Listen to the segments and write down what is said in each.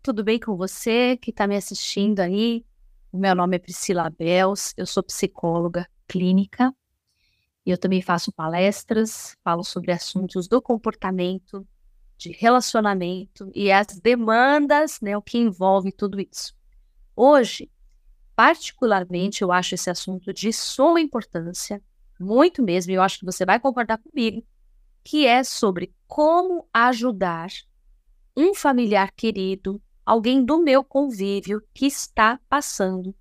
Tudo bem com você que está me assistindo aí? Meu nome é Priscila Bels, eu sou psicóloga clínica e eu também faço palestras, falo sobre assuntos do comportamento, de relacionamento e as demandas, né, o que envolve tudo isso. Hoje, particularmente, eu acho esse assunto de suma importância, muito mesmo, e eu acho que você vai concordar comigo, que é sobre como ajudar um familiar querido, alguém do meu convívio que está passando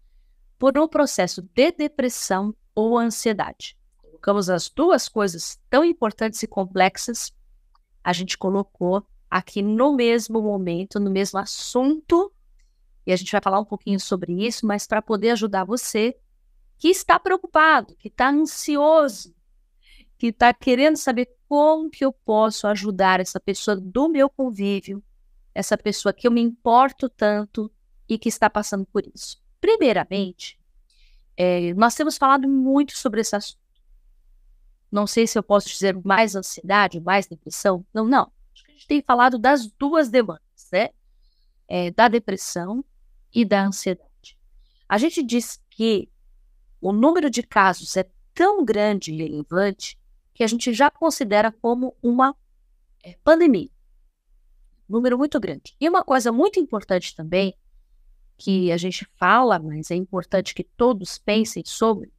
por um processo de depressão ou ansiedade. Colocamos as duas coisas tão importantes e complexas, a gente colocou aqui no mesmo momento, no mesmo assunto, e a gente vai falar um pouquinho sobre isso, mas para poder ajudar você que está preocupado, que está ansioso, que está querendo saber como que eu posso ajudar essa pessoa do meu convívio, essa pessoa que eu me importo tanto e que está passando por isso. Primeiramente, é, nós temos falado muito sobre esse assunto. Não sei se eu posso dizer mais ansiedade, mais depressão. Não, não. Acho que a gente tem falado das duas demandas, né? É, da depressão e da ansiedade. A gente diz que o número de casos é tão grande e relevante que a gente já considera como uma é, pandemia número muito grande. E uma coisa muito importante também, que a gente fala, mas é importante que todos pensem sobre,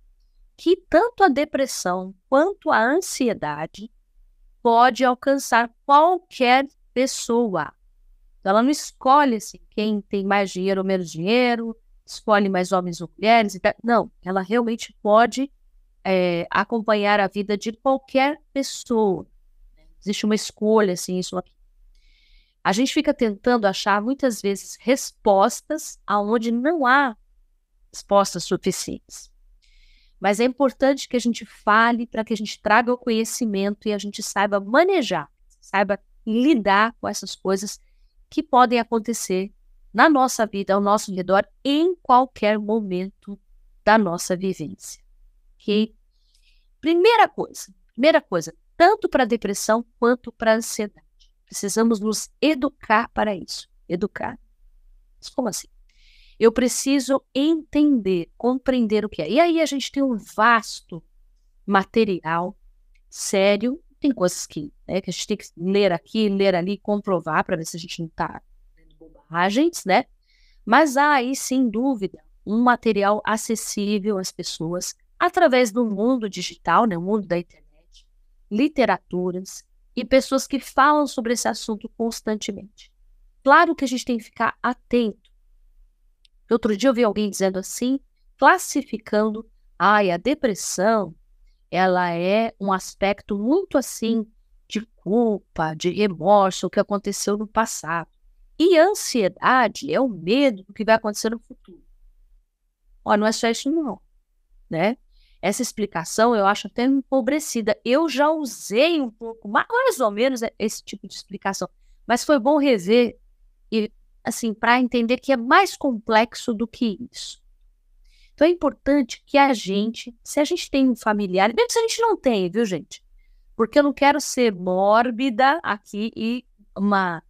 que tanto a depressão quanto a ansiedade pode alcançar qualquer pessoa. Ela não escolhe assim, quem tem mais dinheiro ou menos dinheiro, escolhe mais homens ou mulheres. Não, ela realmente pode é, acompanhar a vida de qualquer pessoa. Existe uma escolha, assim, isso aqui. A gente fica tentando achar muitas vezes respostas aonde não há respostas suficientes. Mas é importante que a gente fale para que a gente traga o conhecimento e a gente saiba manejar, saiba lidar com essas coisas que podem acontecer na nossa vida, ao nosso redor, em qualquer momento da nossa vivência. Ok? Primeira coisa, primeira coisa, tanto para a depressão quanto para a ansiedade. Precisamos nos educar para isso. Educar. Mas como assim? Eu preciso entender, compreender o que é. E aí a gente tem um vasto material sério. Tem coisas que, né, que a gente tem que ler aqui, ler ali, comprovar para ver se a gente não está lendo bobagens, né? Mas há aí, sem dúvida, um material acessível às pessoas através do mundo digital, né, o mundo da internet, literaturas, e pessoas que falam sobre esse assunto constantemente. Claro que a gente tem que ficar atento. Outro dia eu vi alguém dizendo assim, classificando, ai, a depressão, ela é um aspecto muito assim de culpa, de remorso, o que aconteceu no passado. E ansiedade é o medo do que vai acontecer no futuro. Ó, não é só isso não, né? Essa explicação eu acho até empobrecida. Eu já usei um pouco, mais ou menos, esse tipo de explicação, mas foi bom rever e assim para entender que é mais complexo do que isso. Então é importante que a gente, se a gente tem um familiar, mesmo se a gente não tem, viu, gente? Porque eu não quero ser mórbida aqui e uma,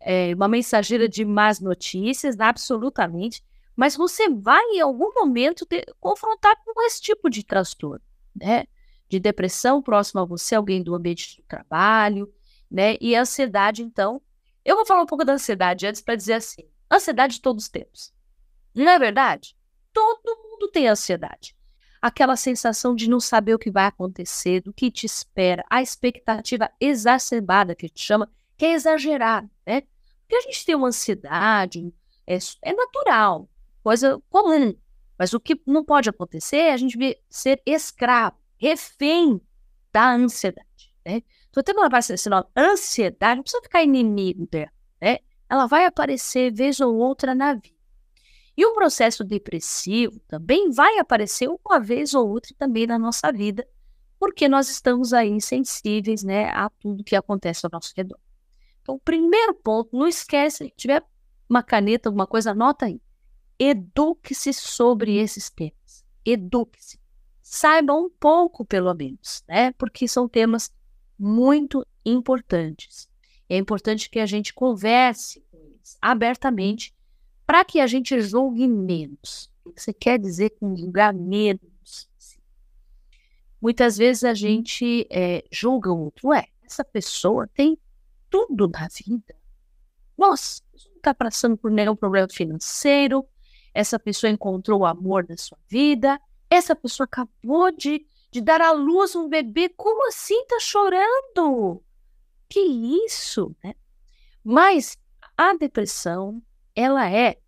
é, uma mensageira de más notícias, absolutamente mas você vai em algum momento ter, confrontar com esse tipo de transtorno, né? De depressão próximo a você, alguém do ambiente do trabalho, né? E ansiedade, então. Eu vou falar um pouco da ansiedade antes para dizer assim: ansiedade todos temos. Não é verdade? Todo mundo tem ansiedade. Aquela sensação de não saber o que vai acontecer, do que te espera, a expectativa exacerbada que a gente chama, que é exagerada, né? Porque a gente tem uma ansiedade, é, é natural, coisa comum. Mas o que não pode acontecer é a gente ser escravo, refém da ansiedade. Né? Então, tendo uma esse nome, ansiedade, não precisa ficar inimigo dela. Né? Ela vai aparecer vez ou outra na vida. E o processo depressivo também vai aparecer uma vez ou outra também na nossa vida, porque nós estamos aí insensíveis né, a tudo que acontece ao nosso redor. Então, primeiro ponto, não esquece, se tiver uma caneta, alguma coisa, anota aí eduque-se sobre esses temas. Eduque-se. Saiba um pouco, pelo menos, né? Porque são temas muito importantes. É importante que a gente converse com eles. abertamente para que a gente julgue menos. O que você quer dizer com julgar menos? Muitas vezes a gente é, julga o outro. Ué, essa pessoa tem tudo na vida. Nossa, não está passando por nenhum problema financeiro. Essa pessoa encontrou o amor da sua vida. Essa pessoa acabou de, de dar à luz um bebê. Como assim está chorando? Que isso, né? Mas a depressão, ela é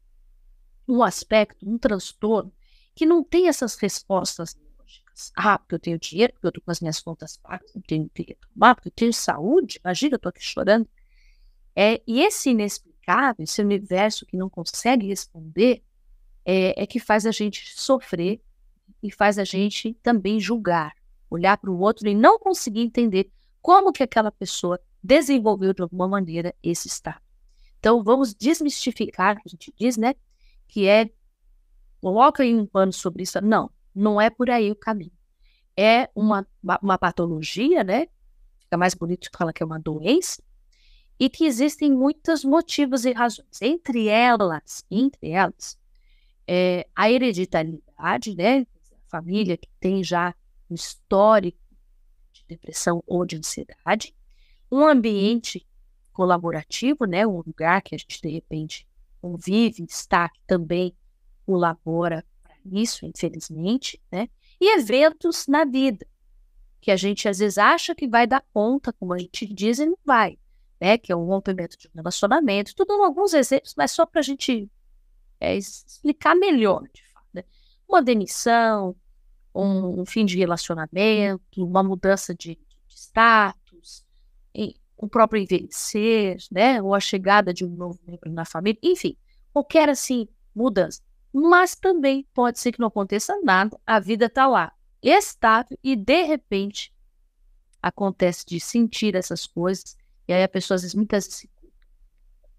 um aspecto, um transtorno que não tem essas respostas lógicas. Ah, porque eu tenho dinheiro, porque eu estou com as minhas contas pagas, eu tenho que tomar, porque eu tenho saúde. Imagina, eu estou aqui chorando. É, e esse inexplicável, esse universo que não consegue responder, é, é que faz a gente sofrer e faz a gente também julgar, olhar para o outro e não conseguir entender como que aquela pessoa desenvolveu de alguma maneira esse estado. Então, vamos desmistificar, a gente diz, né, que é coloca aí um pano sobre isso. Não, não é por aí o caminho. É uma, uma patologia, né? Fica mais bonito que fala que é uma doença, e que existem muitos motivos e razões. Entre elas, entre elas, é, a hereditariedade, né? A família que tem já um histórico de depressão ou de ansiedade, um ambiente colaborativo, né? Um lugar que a gente de repente convive, está também colabora para isso, infelizmente, né? E eventos na vida que a gente às vezes acha que vai dar conta, como a gente diz, e não vai, né? Que é um rompimento de um relacionamento. Tudo alguns exemplos, mas só para a gente é, explicar melhor, de fato. Né? Uma demissão, um, um, fim de relacionamento, uma mudança de, de status, o próprio envelhecer, né, ou a chegada de um novo membro na família, enfim, qualquer assim mudança. Mas também pode ser que não aconteça nada, a vida está lá, estável e de repente acontece de sentir essas coisas e aí a pessoa às vezes muitas vezes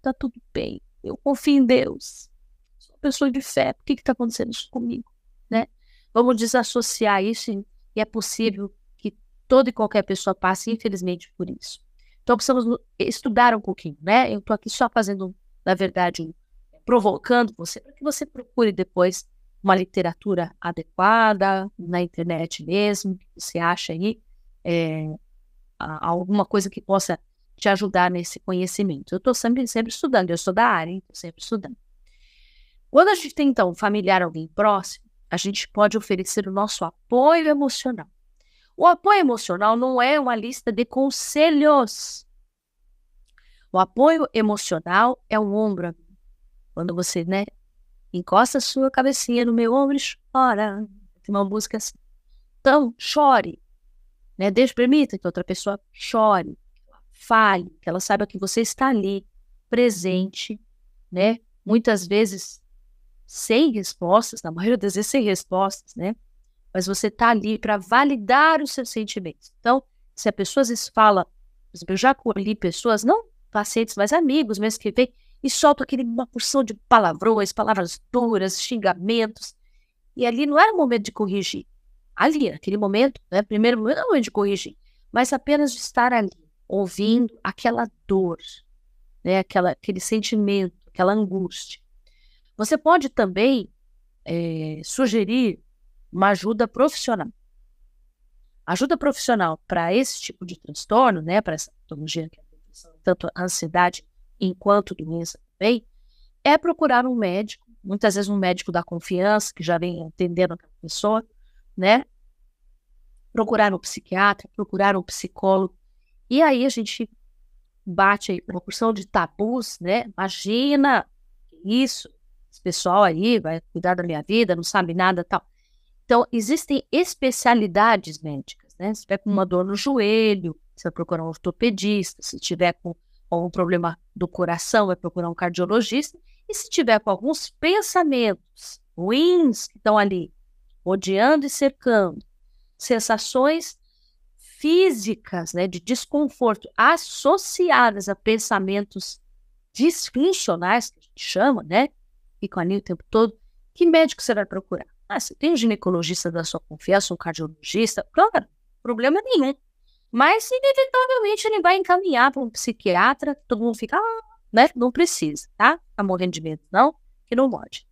tá tudo bem, eu confio em Deus, uma pessoa de fé, por que está acontecendo isso comigo, né? Vamos desassociar isso e é possível que toda e qualquer pessoa passe infelizmente por isso. Então precisamos estudar um pouquinho, né? Eu estou aqui só fazendo, na verdade, provocando você para que você procure depois uma literatura adequada na internet mesmo, que você acha aí é, alguma coisa que possa te ajudar nesse conhecimento. Eu estou sempre, sempre estudando, eu sou da área, estou sempre estudando. Quando a gente tem, então, um familiar, alguém próximo, a gente pode oferecer o nosso apoio emocional. O apoio emocional não é uma lista de conselhos. O apoio emocional é o ombro. Quando você, né, encosta a sua cabecinha no meu ombro e chora. Tem uma música assim. Então, chore. Né? Deixe, permita que outra pessoa chore, fale, que ela saiba que você está ali, presente, né? Muitas vezes sem respostas, na maioria das vezes sem respostas, né? mas você está ali para validar os seus sentimentos. Então, se a pessoa às vezes fala, eu já acolhi pessoas, não pacientes, mas amigos mesmo que vêm e soltam aquele, uma porção de palavrões, palavras duras, xingamentos, e ali não era o momento de corrigir. Ali, naquele momento, né, primeiro momento não é o momento de corrigir, mas apenas de estar ali, ouvindo aquela dor, né, aquela, aquele sentimento, aquela angústia. Você pode também é, sugerir uma ajuda profissional. Ajuda profissional para esse tipo de transtorno, né, para essa patologia que é tanto ansiedade enquanto doença também, é procurar um médico, muitas vezes um médico da confiança, que já vem atendendo aquela pessoa, né? Procurar um psiquiatra, procurar um psicólogo. E aí a gente bate aí uma porção de tabus, né? Imagina isso, esse pessoal aí vai cuidar da minha vida, não sabe nada tal. Então, existem especialidades médicas, né? Se tiver com uma dor no joelho, você vai procurar um ortopedista. Se tiver com algum problema do coração, vai procurar um cardiologista. E se tiver com alguns pensamentos ruins que estão ali, odiando e cercando, sensações físicas, né, de desconforto associadas a pensamentos disfuncionais, que a gente chama, né? Ficam ali o tempo todo. Que médico você vai procurar? Ah, você tem um ginecologista da sua confiança, um cardiologista? Claro, problema nenhum. Mas, inevitavelmente, ele vai encaminhar para um psiquiatra, todo mundo fica, ah, né? Não precisa, tá? Tá morrendo de medo, não? Que não pode.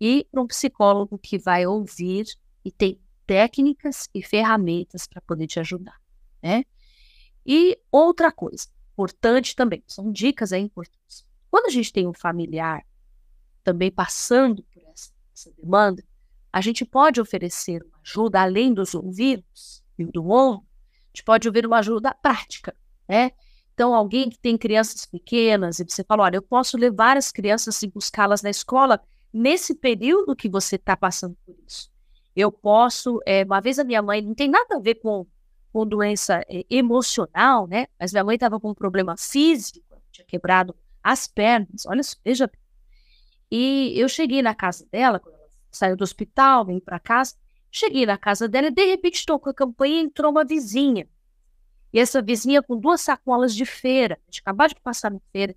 E para um psicólogo que vai ouvir e tem técnicas e ferramentas para poder te ajudar, né? E outra coisa, importante também, são dicas aí importantes. Quando a gente tem um familiar também passando por essa, essa demanda, a gente pode oferecer uma ajuda além dos ouvidos e do ombro, a gente pode ouvir uma ajuda prática, né? Então, alguém que tem crianças pequenas e você fala, olha, eu posso levar as crianças e buscá-las na escola nesse período que você está passando por isso. Eu posso, é, uma vez a minha mãe, não tem nada a ver com, com doença é, emocional, né? Mas minha mãe estava com um problema físico, tinha quebrado as pernas, olha, veja. E eu cheguei na casa dela, quando ela saiu do hospital, vim para casa, cheguei na casa dela e de repente tocou a campanha e entrou uma vizinha. E essa vizinha com duas sacolas de feira, a gente de passar na feira.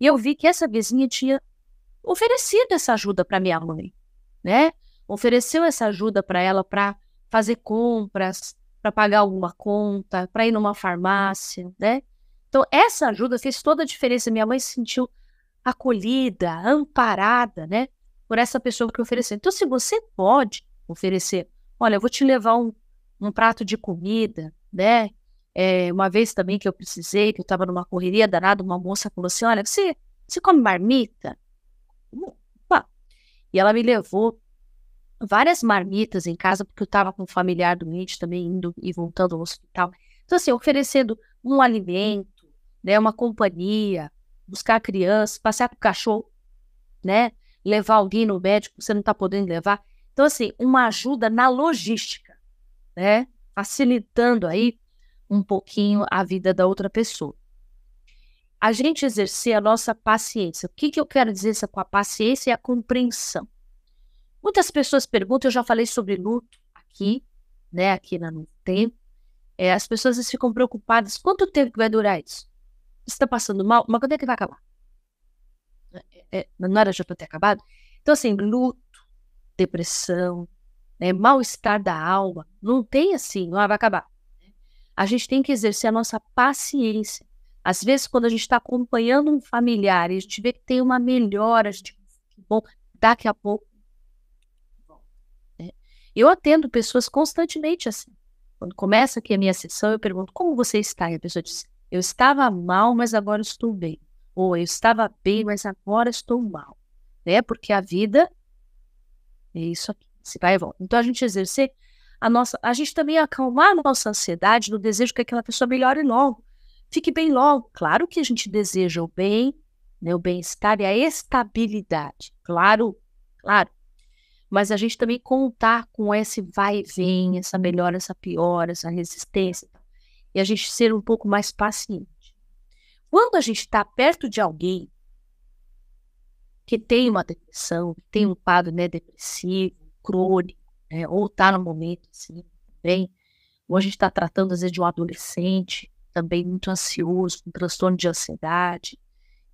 E eu vi que essa vizinha tinha oferecido essa ajuda para minha mãe, né? Ofereceu essa ajuda para ela para fazer compras, para pagar alguma conta, para ir numa farmácia, né? Então, essa ajuda fez toda a diferença. Minha mãe se sentiu acolhida, amparada, né? Por essa pessoa que ofereceu. Então, se você pode oferecer, olha, eu vou te levar um, um prato de comida, né? É, uma vez também que eu precisei, que eu estava numa correria danada, uma moça falou assim: Olha, você, você come marmita? Opa. E ela me levou várias marmitas em casa, porque eu estava com um familiar doente também, indo e voltando ao hospital. Então, assim, oferecendo um alimento, né, uma companhia, buscar a criança, passear com o cachorro, né, levar alguém no médico, você não está podendo levar. Então, assim, uma ajuda na logística, né, facilitando aí um pouquinho a vida da outra pessoa. A gente exercer a nossa paciência. O que, que eu quero dizer com a paciência e a compreensão? Muitas pessoas perguntam, eu já falei sobre luto aqui, né, aqui no tempo. É, as pessoas ficam preocupadas, quanto tempo vai durar isso? Está passando mal, mas quando é que vai acabar? É, é, não era já para ter acabado? Então, assim, luto, depressão, né, mal-estar da alma, não tem assim, não ah, vai acabar a gente tem que exercer a nossa paciência. Às vezes, quando a gente está acompanhando um familiar e a gente vê que tem uma melhora, a gente, bom, daqui a pouco. Né? Eu atendo pessoas constantemente assim. Quando começa aqui a minha sessão, eu pergunto como você está? E a pessoa diz: Eu estava mal, mas agora estou bem. Ou eu estava bem, mas agora estou mal. Né? Porque a vida é isso aqui, se vai e volta. Então, a gente exercer a nossa, a gente também acalmar a nossa ansiedade no desejo que aquela pessoa melhore logo, fique bem logo. Claro que a gente deseja o bem, né, o bem-estar e a estabilidade, claro, claro. Mas a gente também contar com esse vai e vem, essa melhora, essa piora, essa resistência, e a gente ser um pouco mais paciente. Quando a gente está perto de alguém que tem uma depressão, que tem um quadro né, depressivo, crônico, né? ou está no momento assim, bem. Ou a gente está tratando, às vezes, de um adolescente também muito ansioso, com transtorno de ansiedade,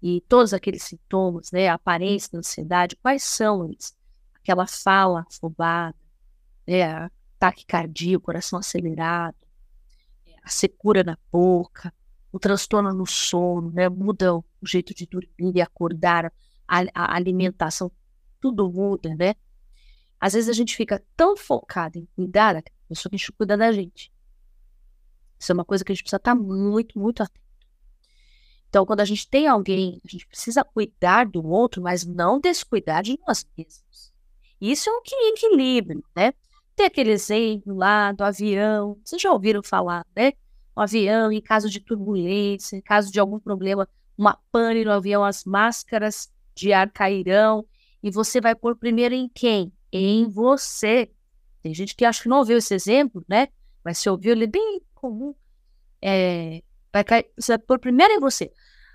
e todos aqueles sintomas, né? A aparência da ansiedade, quais são eles? Aquela fala afobada, né? taquicardia, o coração acelerado, a secura na boca, o transtorno no sono, né? Muda o jeito de dormir e acordar, a, a alimentação, tudo muda, né? Às vezes a gente fica tão focado em cuidar daquela pessoa que a gente cuida da gente. Isso é uma coisa que a gente precisa estar muito, muito atento. Então, quando a gente tem alguém, a gente precisa cuidar do outro, mas não descuidar de nós mesmos. Isso é um equilíbrio, né? Tem aquele exemplo lá do avião, vocês já ouviram falar, né? O avião, em caso de turbulência, em caso de algum problema, uma pane no avião, as máscaras de ar cairão, e você vai pôr primeiro em quem? em você. Tem gente que acha que não ouviu esse exemplo, né? Mas se ouviu, ele é bem comum. É, vai cair, você vai pôr primeiro em você.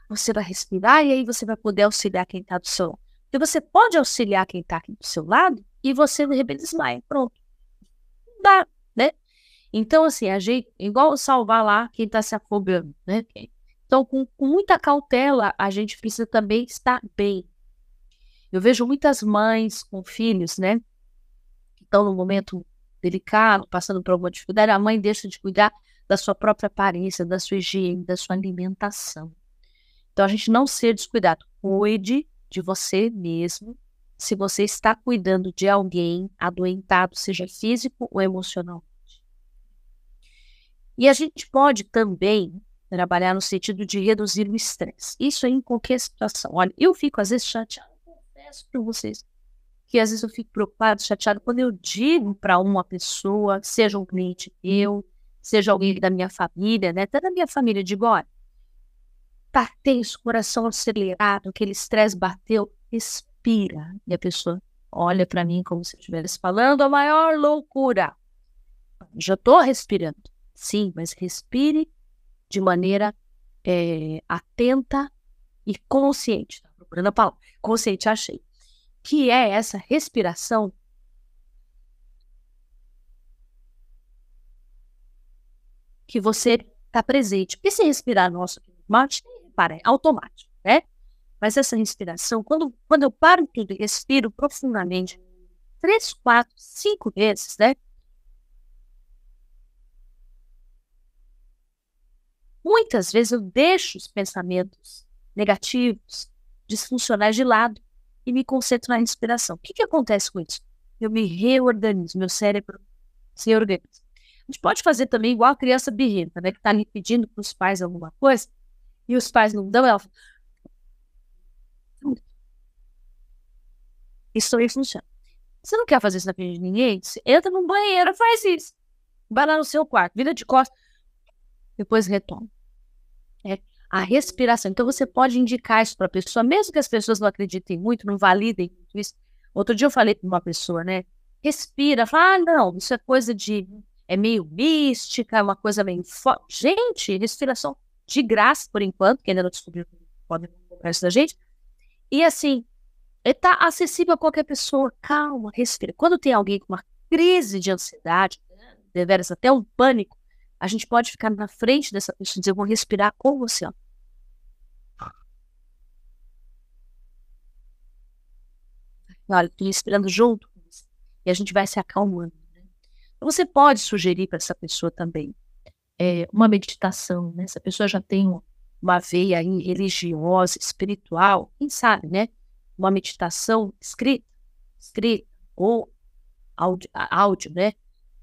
Você vai respirar e aí você vai poder auxiliar quem está do seu lado. Porque você pode auxiliar quem está aqui do seu lado e você de repente desmaia. Pronto. Dá, né? Então, assim, a gente, igual salvar lá quem está se afogando, né? Então, com, com muita cautela, a gente precisa também estar bem. Eu vejo muitas mães com filhos, né? estão num momento delicado, passando por alguma dificuldade, a mãe deixa de cuidar da sua própria aparência, da sua higiene, da sua alimentação. Então, a gente não ser descuidado. Cuide de você mesmo. Se você está cuidando de alguém adoentado, seja físico ou emocionalmente. E a gente pode também trabalhar no sentido de reduzir o estresse. Isso em qualquer situação. Olha, eu fico às vezes chateado, confesso para vocês, que às vezes eu fico preocupado, chateado quando eu digo para uma pessoa, seja um cliente meu, seja alguém da minha família, né? Até da minha família, digo, olha, tá tenso, coração acelerado, aquele estresse bateu, respira. E a pessoa olha para mim como se estivesse falando a maior loucura. Já estou respirando. Sim, mas respire de maneira é, atenta e consciente. Tá procurando a palavra. Consciente, achei. Que é essa respiração que você está presente. Porque se respirar nosso mate, para, é automático, né? Mas essa respiração, quando, quando eu paro tudo e respiro profundamente, três, quatro, cinco vezes, né? Muitas vezes eu deixo os pensamentos negativos, disfuncionais de lado e me concentro na respiração. O que, que acontece com isso? Eu me reorganizo, meu cérebro se organiza. A gente pode fazer também igual a criança birrenta, né? Que está ali pedindo para os pais alguma coisa e os pais não dão, ela fala... Isso aí funciona. Você não quer fazer isso na frente de ninguém? Você entra no banheiro, faz isso. Vai lá no seu quarto, vira de costas, depois retoma. É a respiração. Então você pode indicar isso para a pessoa, mesmo que as pessoas não acreditem muito, não validem isso. Outro dia eu falei para uma pessoa, né? Respira, fala, ah, não, isso é coisa de é meio mística, é uma coisa meio forte. Gente, respiração de graça por enquanto, que ainda não descobriu podem comprar isso da gente. E assim, está acessível a qualquer pessoa. Calma, respira. Quando tem alguém com uma crise de ansiedade, deveras até um pânico, a gente pode ficar na frente dessa pessoa e dizer, vou respirar com você. Ó. Olha, estou respirando junto e a gente vai se acalmando. Você pode sugerir para essa pessoa também é, uma meditação, né? Se a pessoa já tem uma veia religiosa, espiritual, quem sabe, né? Uma meditação escrita, escrita ou áudio, áudio, né?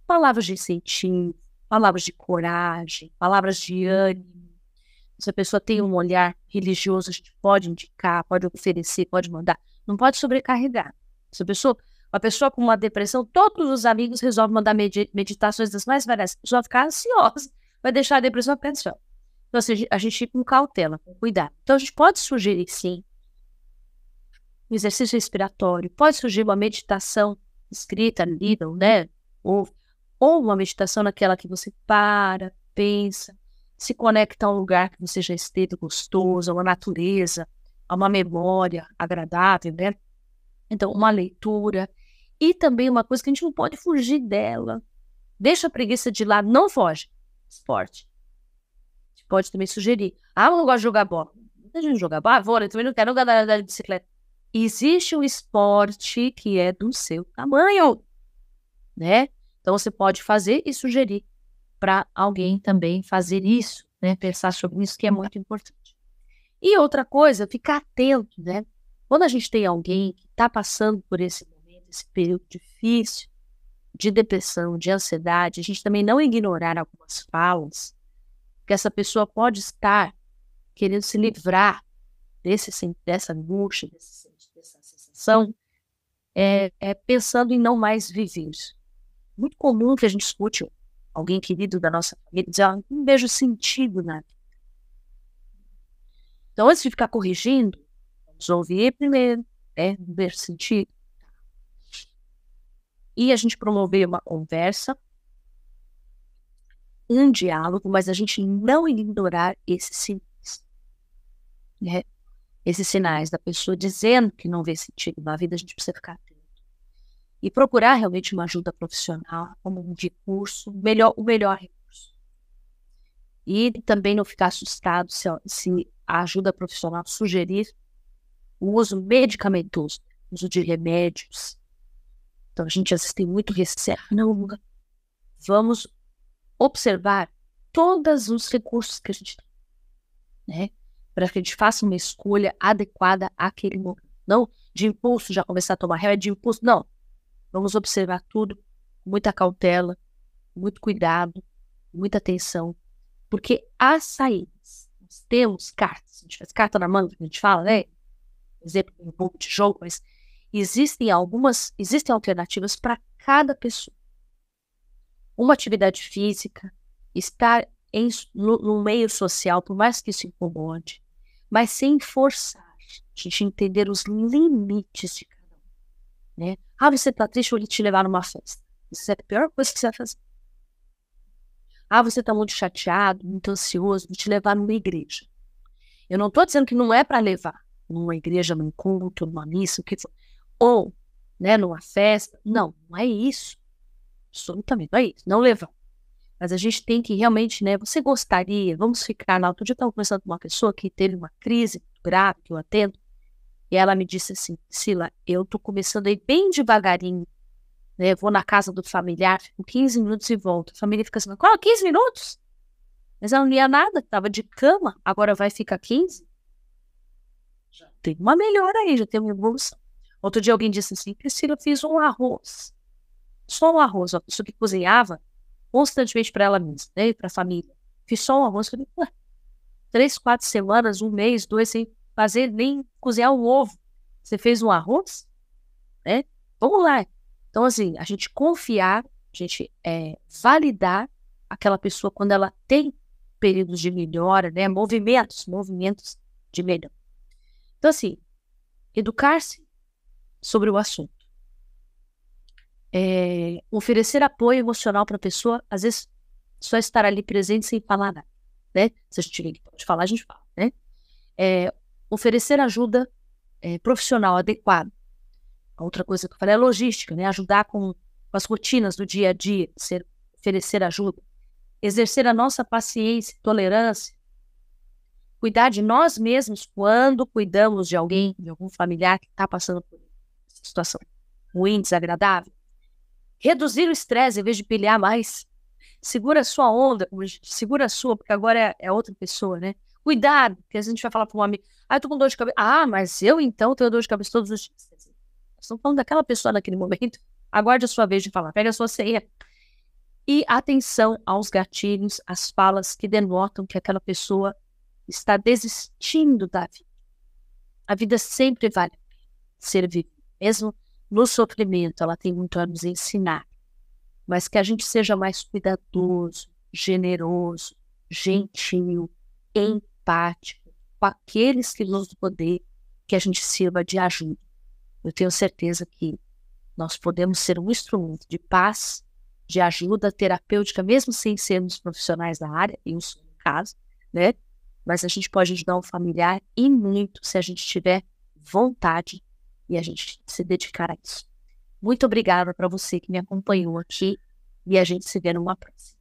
Palavras de incentivo, palavras de coragem, palavras de ânimo. Se a pessoa tem um olhar religioso, a gente pode indicar, pode oferecer, pode mandar. Não pode sobrecarregar. Se a pessoa uma pessoa com uma depressão, todos os amigos resolvem mandar meditações das mais variadas. A pessoa vai ficar ansiosa, vai deixar a depressão ansiosa. Então, assim, a gente com cautela, com cuidado. Então, a gente pode sugerir, sim, um exercício respiratório, pode surgir uma meditação escrita, lida, né? Ou, ou uma meditação naquela que você para, pensa, se conecta a um lugar que você já esteve gostoso, a uma natureza, a uma memória agradável, né? Então, uma leitura. E também uma coisa que a gente não pode fugir dela. Deixa a preguiça de lado, não foge. Esporte. Pode também sugerir. Ah, eu não gosto de jogar bola. Muita gente jogar bola, vôlei, também não quero andar de bicicleta. Existe um esporte que é do seu tamanho, né? Então você pode fazer e sugerir para alguém também fazer isso, né? Pensar sobre isso que é muito importante. E outra coisa, ficar atento, né? Quando a gente tem alguém que está passando por esse momento, esse período difícil, de depressão, de ansiedade, a gente também não ignorar algumas falas, que essa pessoa pode estar querendo se livrar desse, dessa angústia, desse, é, é, pensando em não mais viver. Muito comum que a gente escute alguém querido da nossa família dizer, ah, não vejo sentido na vida. Então, antes de ficar corrigindo, Vamos ouvir primeiro, né? Ver sentido. E a gente promover uma conversa, um diálogo, mas a gente não ignorar esses sinais. Né? Esses sinais da pessoa dizendo que não vê sentido na vida, a gente precisa ficar atento. E procurar realmente uma ajuda profissional como um recurso, melhor, o melhor recurso. E também não ficar assustado se, se a ajuda profissional sugerir o uso medicamentoso, uso de remédios. Então, a gente às vezes tem muito receio. Não, vamos observar todos os recursos que a gente tem. Né? Para que a gente faça uma escolha adequada àquele momento. Não de impulso já começar a tomar remédio, de impulso, não. Vamos observar tudo com muita cautela, muito cuidado, muita atenção, porque há saídas. Nós temos cartas, a gente faz carta na manga, a gente fala, né? Exemplo, um pouco de jogo, mas existem algumas, existem alternativas para cada pessoa. Uma atividade física, estar em, no, no, meio social, por mais que isso incomode, mas sem forçar, a gente entender os limites de cada um. Né? Ah, você está triste, eu vou te levar numa festa. Isso é a pior coisa que você vai fazer. Ah, você está muito chateado, muito ansioso, vou te levar numa igreja. Eu não estou dizendo que não é para levar numa igreja, num culto, numa missa, o que for. Ou, né, numa festa. Não, não é isso. Absolutamente, não é isso. Não levar. Mas a gente tem que realmente, né? Você gostaria, vamos ficar na. Outro dia eu estava conversando com uma pessoa que teve uma crise grave, que eu atendo, e ela me disse assim: Sila, eu estou começando a ir bem devagarinho. Né? Vou na casa do familiar, fico 15 minutos e volto. A família fica assim: qual? 15 minutos? Mas ela não ia nada, estava de cama, agora vai ficar 15? Já tem uma melhora aí, já tem uma evolução. Outro dia alguém disse assim: Priscila, eu fiz um arroz. Só um arroz, uma pessoa que cozinhava constantemente para ela mesma, né, para a família. Fiz só um arroz. Falei, três, quatro semanas, um mês, dois, sem fazer nem cozinhar um ovo. Você fez um arroz? Né? Vamos lá. Então, assim, a gente confiar, a gente é, validar aquela pessoa quando ela tem períodos de melhora, né? Movimentos, movimentos de melhora. Então, assim, educar-se sobre o assunto. É, oferecer apoio emocional para a pessoa, às vezes só estar ali presente sem falar nada, né? Se a gente pode falar, a gente fala, né? É, oferecer ajuda é, profissional adequada. Outra coisa que eu falei é logística, né? Ajudar com, com as rotinas do dia a dia, ser, oferecer ajuda. Exercer a nossa paciência, tolerância. Cuidar de nós mesmos quando cuidamos de alguém, de algum familiar que está passando por situação ruim, desagradável. Reduzir o estresse em vez de pilhar mais. Segura a sua onda, segura a sua, porque agora é, é outra pessoa, né? Cuidado, porque a gente vai falar para um amigo, ah, eu tô com dor de cabeça. Ah, mas eu então tenho dor de cabeça todos os dias. Estamos falando daquela pessoa naquele momento. Aguarde a sua vez de falar. Pega a sua ceia. E atenção aos gatilhos, às falas que denotam que aquela pessoa está desistindo da vida. A vida sempre vale ser vivida, mesmo no sofrimento, ela tem muito a nos ensinar. Mas que a gente seja mais cuidadoso, generoso, gentil, empático com aqueles que nos poder, que a gente sirva de ajuda. Eu tenho certeza que nós podemos ser um instrumento de paz, de ajuda terapêutica, mesmo sem sermos profissionais da área, em um caso, né? Mas a gente pode ajudar um familiar e muito se a gente tiver vontade e a gente se dedicar a isso. Muito obrigada para você que me acompanhou aqui e a gente se vê numa próxima.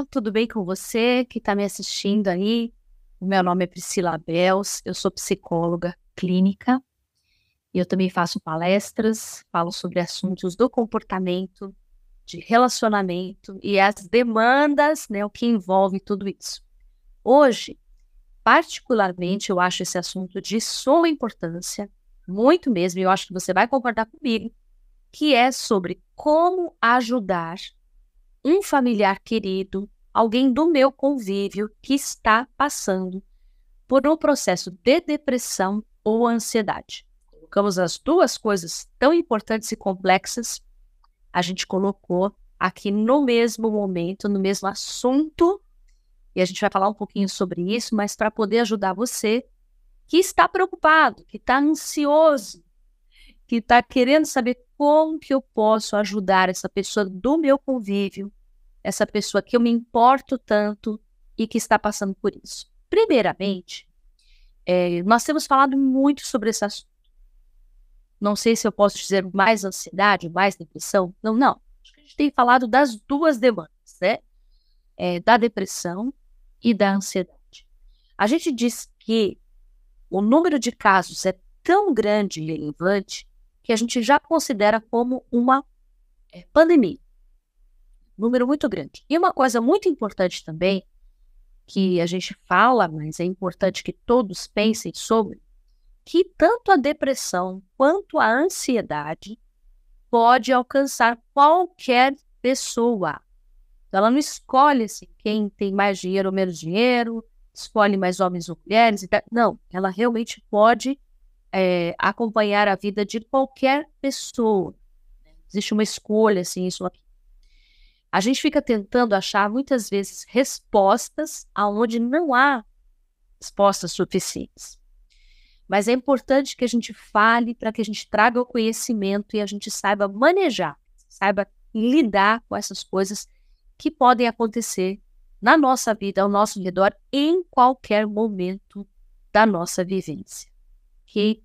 Olá, tudo bem com você que está me assistindo aí? Meu nome é Priscila Bels, eu sou psicóloga clínica e eu também faço palestras, falo sobre assuntos do comportamento, de relacionamento e as demandas, né, o que envolve tudo isso. Hoje, particularmente, eu acho esse assunto de suma importância, muito mesmo, e eu acho que você vai concordar comigo, que é sobre como ajudar um familiar querido, alguém do meu convívio que está passando por um processo de depressão ou ansiedade. Colocamos as duas coisas tão importantes e complexas, a gente colocou aqui no mesmo momento, no mesmo assunto, e a gente vai falar um pouquinho sobre isso, mas para poder ajudar você que está preocupado, que está ansioso, que está querendo saber como que eu posso ajudar essa pessoa do meu convívio, essa pessoa que eu me importo tanto e que está passando por isso. Primeiramente, é, nós temos falado muito sobre esse assunto. Não sei se eu posso dizer mais ansiedade, mais depressão. Não, não. Acho que a gente tem falado das duas demandas, né? É, da depressão e da ansiedade. A gente diz que o número de casos é tão grande e relevante que a gente já considera como uma é, pandemia. Número muito grande. E uma coisa muito importante também, que a gente fala, mas é importante que todos pensem sobre, que tanto a depressão quanto a ansiedade pode alcançar qualquer pessoa. Ela não escolhe assim, quem tem mais dinheiro ou menos dinheiro, escolhe mais homens ou mulheres. Não, ela realmente pode é, acompanhar a vida de qualquer pessoa. Existe uma escolha, assim, isso aqui. A gente fica tentando achar muitas vezes respostas aonde não há respostas suficientes. Mas é importante que a gente fale para que a gente traga o conhecimento e a gente saiba manejar, saiba lidar com essas coisas que podem acontecer na nossa vida, ao nosso redor, em qualquer momento da nossa vivência ok?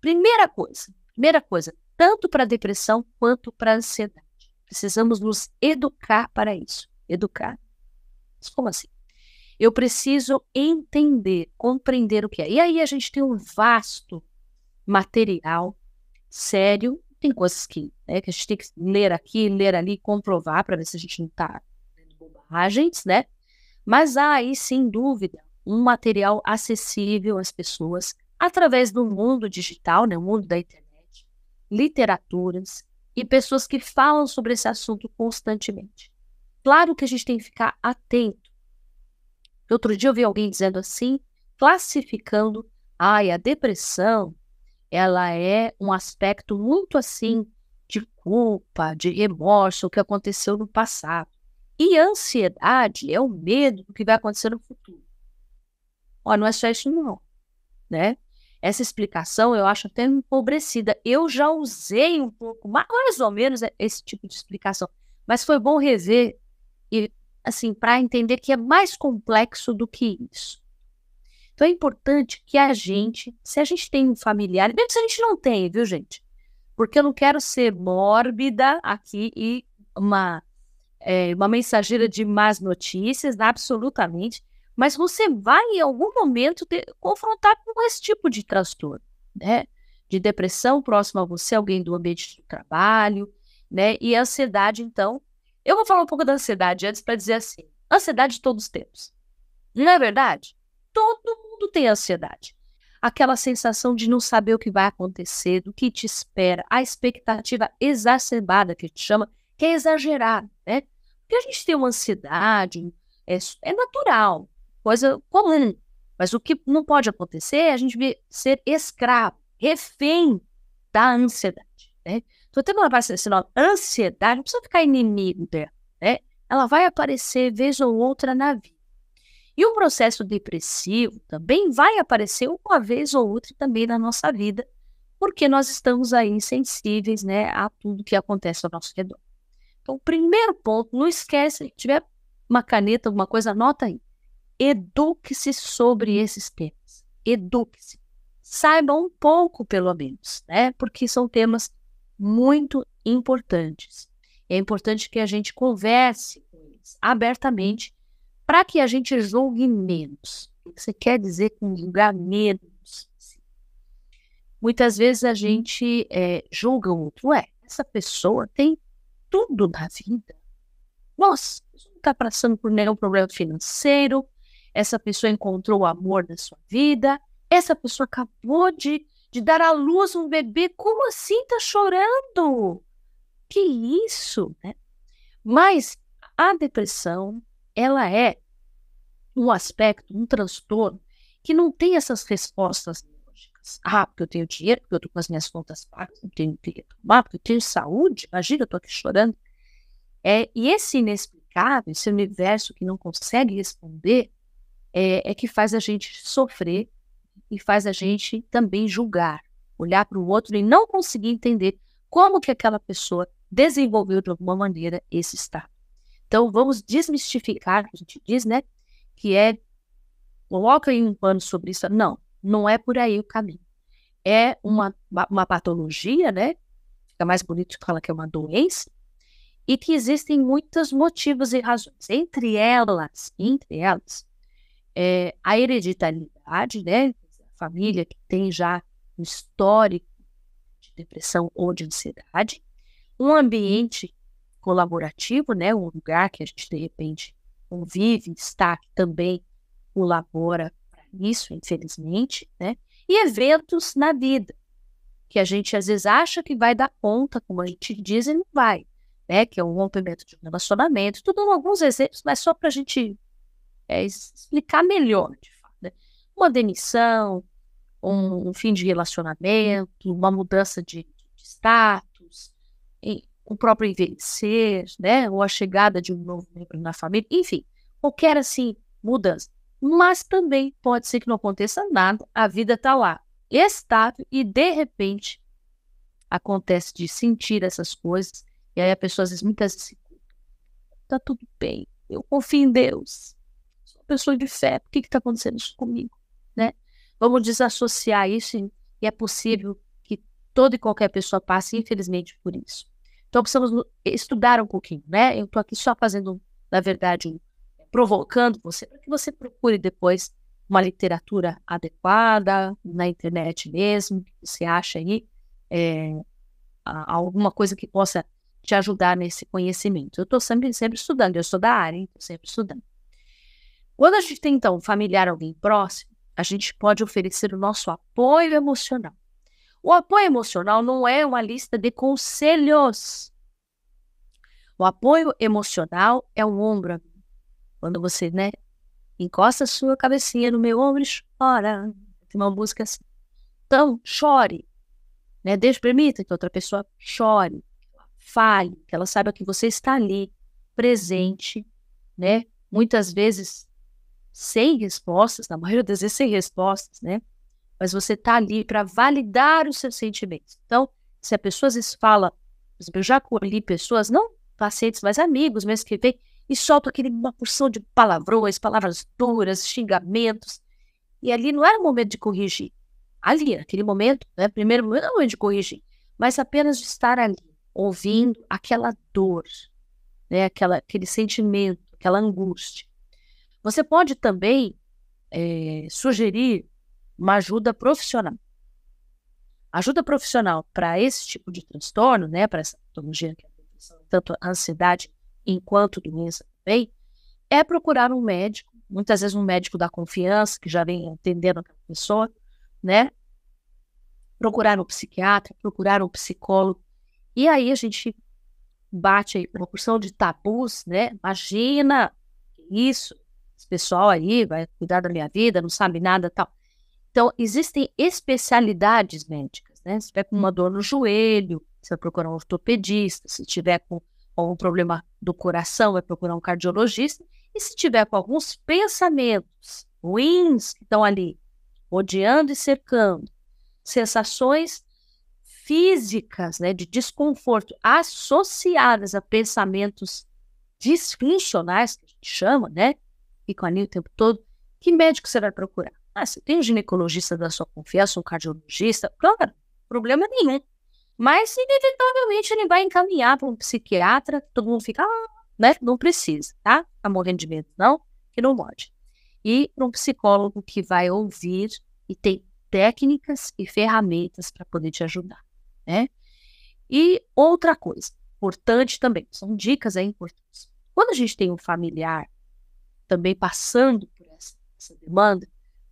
Primeira coisa, primeira coisa, tanto para depressão quanto para ansiedade. Precisamos nos educar para isso. Educar. Mas como assim? Eu preciso entender, compreender o que é. E aí a gente tem um vasto material sério. Tem coisas que, né, que a gente tem que ler aqui, ler ali, comprovar para ver se a gente não está lendo bobagens, né? Mas há aí, sem dúvida, um material acessível às pessoas através do mundo digital, né, o mundo da internet, literaturas e pessoas que falam sobre esse assunto constantemente. Claro que a gente tem que ficar atento. Outro dia eu vi alguém dizendo assim, classificando, ai, a depressão, ela é um aspecto muito assim de culpa, de remorso, o que aconteceu no passado. E ansiedade é o medo do que vai acontecer no futuro. Ó, não é só isso não, né? Essa explicação eu acho até empobrecida. Eu já usei um pouco, mais ou menos, esse tipo de explicação, mas foi bom rever e assim para entender que é mais complexo do que isso. Então é importante que a gente, se a gente tem um familiar, mesmo se a gente não tem, viu, gente? Porque eu não quero ser mórbida aqui e uma, é, uma mensageira de más notícias, absolutamente mas você vai em algum momento ter, confrontar com esse tipo de transtorno, né? De depressão próximo a você, alguém do ambiente do trabalho, né? E ansiedade, então. Eu vou falar um pouco da ansiedade antes para dizer assim: ansiedade todos temos. Não é verdade? Todo mundo tem ansiedade. Aquela sensação de não saber o que vai acontecer, do que te espera, a expectativa exacerbada que a gente chama, que é exagerada, né? Porque a gente tem uma ansiedade, é, é natural, coisa comum. Mas o que não pode acontecer é a gente ser escravo, refém da ansiedade. Né? Então, tendo uma esse nome, ansiedade, não precisa ficar inimigo dela. Né? Ela vai aparecer vez ou outra na vida. E o processo depressivo também vai aparecer uma vez ou outra também na nossa vida, porque nós estamos aí insensíveis né, a tudo que acontece ao nosso redor. Então, primeiro ponto, não esquece, se tiver uma caneta, alguma coisa, anota aí. Eduque-se sobre esses temas. Eduque-se. Saiba um pouco, pelo menos, né? Porque são temas muito importantes. É importante que a gente converse com eles. abertamente para que a gente julgue menos. O que você quer dizer com julgar menos? Muitas vezes a gente é, julga o outro. Ué, essa pessoa tem tudo na vida. Nossa, não está passando por nenhum problema financeiro. Essa pessoa encontrou o amor da sua vida. Essa pessoa acabou de, de dar à luz um bebê. Como assim está chorando? Que isso, né? Mas a depressão, ela é um aspecto, um transtorno que não tem essas respostas lógicas. Ah, porque eu tenho dinheiro, porque eu estou com as minhas contas pagas, eu tenho que tomar, porque eu tenho saúde. Imagina, eu estou aqui chorando. É, e esse inexplicável, esse universo que não consegue responder, é, é que faz a gente sofrer e faz a gente também julgar, olhar para o outro e não conseguir entender como que aquela pessoa desenvolveu de alguma maneira esse estado. Então, vamos desmistificar, a gente diz, né, que é coloca aí um pano sobre isso. Não, não é por aí o caminho. É uma, uma patologia, né? Fica mais bonito que fala que é uma doença, e que existem muitos motivos e razões. Entre elas, entre elas, é, a hereditariedade, né? A família que tem já um histórico de depressão ou de ansiedade, um ambiente colaborativo, né? Um lugar que a gente de repente convive, está também colabora para isso, infelizmente, né? E eventos na vida que a gente às vezes acha que vai dar conta, como a gente diz, e não vai, né? Que é um rompimento de um relacionamento. Tudo alguns exemplos, mas só para a gente é, explicar melhor, de fato. Né? Uma demissão, um, um, fim de relacionamento, uma mudança de, de status, o próprio envelhecer, né, ou a chegada de um novo membro na família, enfim, qualquer assim mudança. Mas também pode ser que não aconteça nada, a vida está lá, estável e de repente acontece de sentir essas coisas e aí a pessoa às vezes muitas vezes tá tudo bem, eu confio em Deus, uma pessoa de fé, por que está acontecendo isso comigo, né? Vamos desassociar isso e é possível que toda e qualquer pessoa passe infelizmente por isso. Então precisamos estudar um pouquinho, né? Eu estou aqui só fazendo, na verdade, provocando você para que você procure depois uma literatura adequada na internet mesmo, que você acha aí é, alguma coisa que possa te ajudar nesse conhecimento. Eu estou sempre, sempre estudando, eu sou da área, estou sempre estudando. Quando a gente tem, então, um familiar, alguém próximo, a gente pode oferecer o nosso apoio emocional. O apoio emocional não é uma lista de conselhos. O apoio emocional é o ombro. Quando você, né, encosta a sua cabecinha no meu ombro e chora. Tem uma música assim. Então, chore. Né? Deixe, permita que outra pessoa chore, fale, que ela saiba que você está ali, presente, né? Muitas vezes sem respostas, na maioria das vezes sem respostas, né? mas você está ali para validar os seus sentimentos. Então, se a pessoa às vezes fala, eu já acolhi pessoas, não pacientes, mas amigos mesmo que vêm e soltam aquele, uma porção de palavrões, palavras duras, xingamentos, e ali não era o momento de corrigir. Ali, naquele momento, né, primeiro momento não é o momento de corrigir, mas apenas de estar ali, ouvindo aquela dor, né, aquela, aquele sentimento, aquela angústia. Você pode também é, sugerir uma ajuda profissional. Ajuda profissional para esse tipo de transtorno, né, para essa patologia que é tanto ansiedade enquanto doença também, é procurar um médico, muitas vezes um médico da confiança, que já vem atendendo aquela pessoa, né? Procurar um psiquiatra, procurar um psicólogo. E aí a gente bate aí uma porção de tabus, né? Imagina isso, esse pessoal aí vai cuidar da minha vida, não sabe nada tal. Então, existem especialidades médicas, né? Se tiver com uma dor no joelho, você vai procurar um ortopedista. Se tiver com algum problema do coração, vai procurar um cardiologista. E se tiver com alguns pensamentos ruins que estão ali, odiando e cercando, sensações físicas, né, de desconforto associadas a pensamentos disfuncionais, que a gente chama, né? Ficam ali o tempo todo. Que médico você vai procurar? Ah, você tem um ginecologista da sua confiança, um cardiologista? Claro, problema nenhum. Mas, inevitavelmente, ele vai encaminhar para um psiquiatra, todo mundo fica, ah, né? Não precisa, tá? Tá morrendo de medo, não? Que não pode. E para um psicólogo que vai ouvir e tem técnicas e ferramentas para poder te ajudar, né? E outra coisa, importante também, são dicas aí importantes. Quando a gente tem um familiar também passando por essa, essa demanda,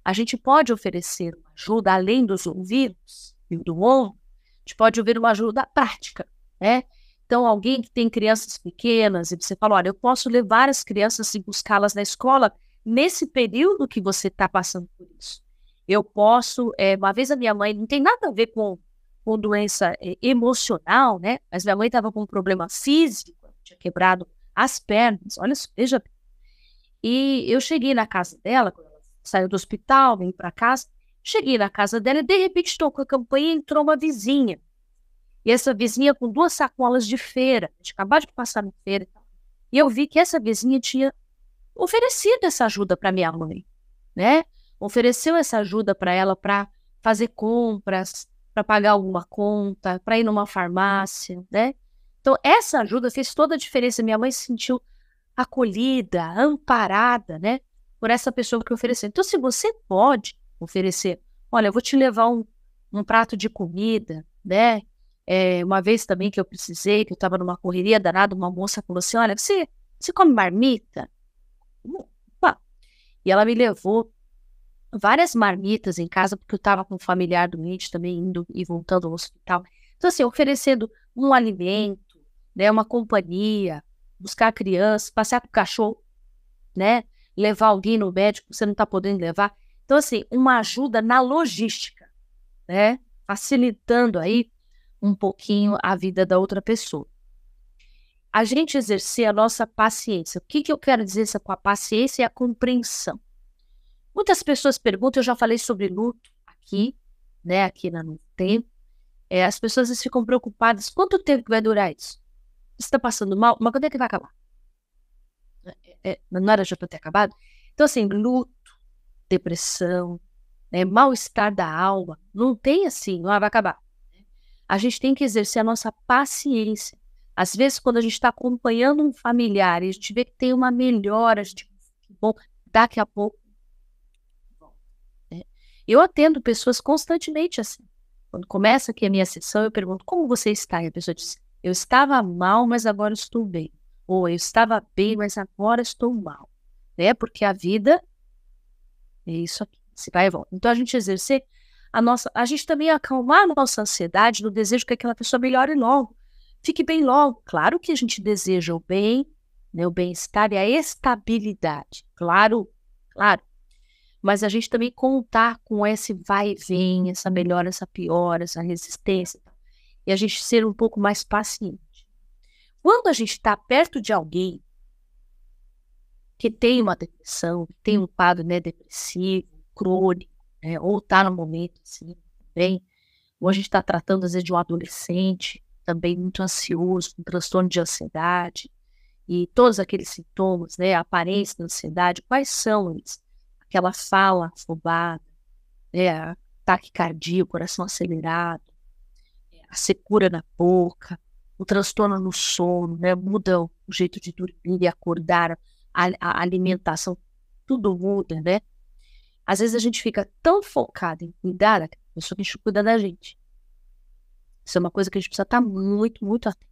a gente pode oferecer uma ajuda além dos ouvidos e do ombro, a gente pode ouvir uma ajuda prática, né? Então, alguém que tem crianças pequenas e você fala, olha, eu posso levar as crianças e buscá-las na escola nesse período que você está passando por isso. Eu posso, é, uma vez a minha mãe, não tem nada a ver com, com doença é, emocional, né? Mas minha mãe estava com um problema físico, tinha quebrado as pernas, olha, veja. E eu cheguei na casa dela, quando ela saiu do hospital, vim para casa, cheguei na casa dela e de repente tocou a campanha e entrou uma vizinha. E essa vizinha com duas sacolas de feira, a gente de passar na feira. E eu vi que essa vizinha tinha oferecido essa ajuda para minha mãe, né? Ofereceu essa ajuda para ela para fazer compras, para pagar alguma conta, para ir numa farmácia, né? Então, essa ajuda fez toda a diferença. Minha mãe se sentiu acolhida, amparada, né? Por essa pessoa que ofereceu. Então, se você pode oferecer, olha, eu vou te levar um, um prato de comida, né? É, uma vez também que eu precisei, que eu estava numa correria danada, uma moça falou assim: Olha, você, você come marmita? Opa. E ela me levou várias marmitas em casa, porque eu estava com um familiar doente também, indo e voltando ao hospital. Então, assim, oferecendo um alimento, né, uma companhia, buscar a criança, passear com o cachorro, né, levar alguém no médico, você não está podendo levar. Então, assim, uma ajuda na logística, né, facilitando aí um pouquinho a vida da outra pessoa. A gente exercer a nossa paciência. O que, que eu quero dizer com a paciência e a compreensão? Muitas pessoas perguntam, eu já falei sobre luto aqui, né, aqui no tempo. É, as pessoas ficam preocupadas, quanto tempo vai durar isso? Está passando mal, mas quando é que vai acabar? É, é, não era já para ter acabado? Então, assim, luto, depressão, né, mal-estar da alma, não tem assim, não ah, vai acabar a gente tem que exercer a nossa paciência. Às vezes, quando a gente está acompanhando um familiar e a gente vê que tem uma melhora, a gente, bom, daqui a pouco. Né? Eu atendo pessoas constantemente assim. Quando começa aqui a minha sessão, eu pergunto como você está? E a pessoa diz: Eu estava mal, mas agora estou bem. Ou eu estava bem, mas agora estou mal. Né? Porque a vida é isso aqui. Se vai e volta. Então, a gente exercer a nossa, a gente também acalmar a nossa ansiedade no desejo que aquela pessoa melhore logo, fique bem logo. Claro que a gente deseja o bem, né, o bem-estar e a estabilidade, claro, claro. Mas a gente também contar com esse vai e vem, essa melhora, essa piora, essa resistência, e a gente ser um pouco mais paciente. Quando a gente está perto de alguém que tem uma depressão, que tem um quadro né, depressivo, crônico, né? ou está no momento assim, bem. Ou a gente está tratando, às vezes, de um adolescente também muito ansioso, com transtorno de ansiedade, e todos aqueles sintomas, né? A aparência da ansiedade, quais são eles? Aquela fala afobada, né? Ataque cardíaco, coração acelerado, a secura na boca, o transtorno no sono, né? Muda o jeito de dormir e acordar, a, a alimentação, tudo muda, né? Às vezes a gente fica tão focado em cuidar daquela pessoa que a gente cuida da gente. Isso é uma coisa que a gente precisa estar muito, muito atento.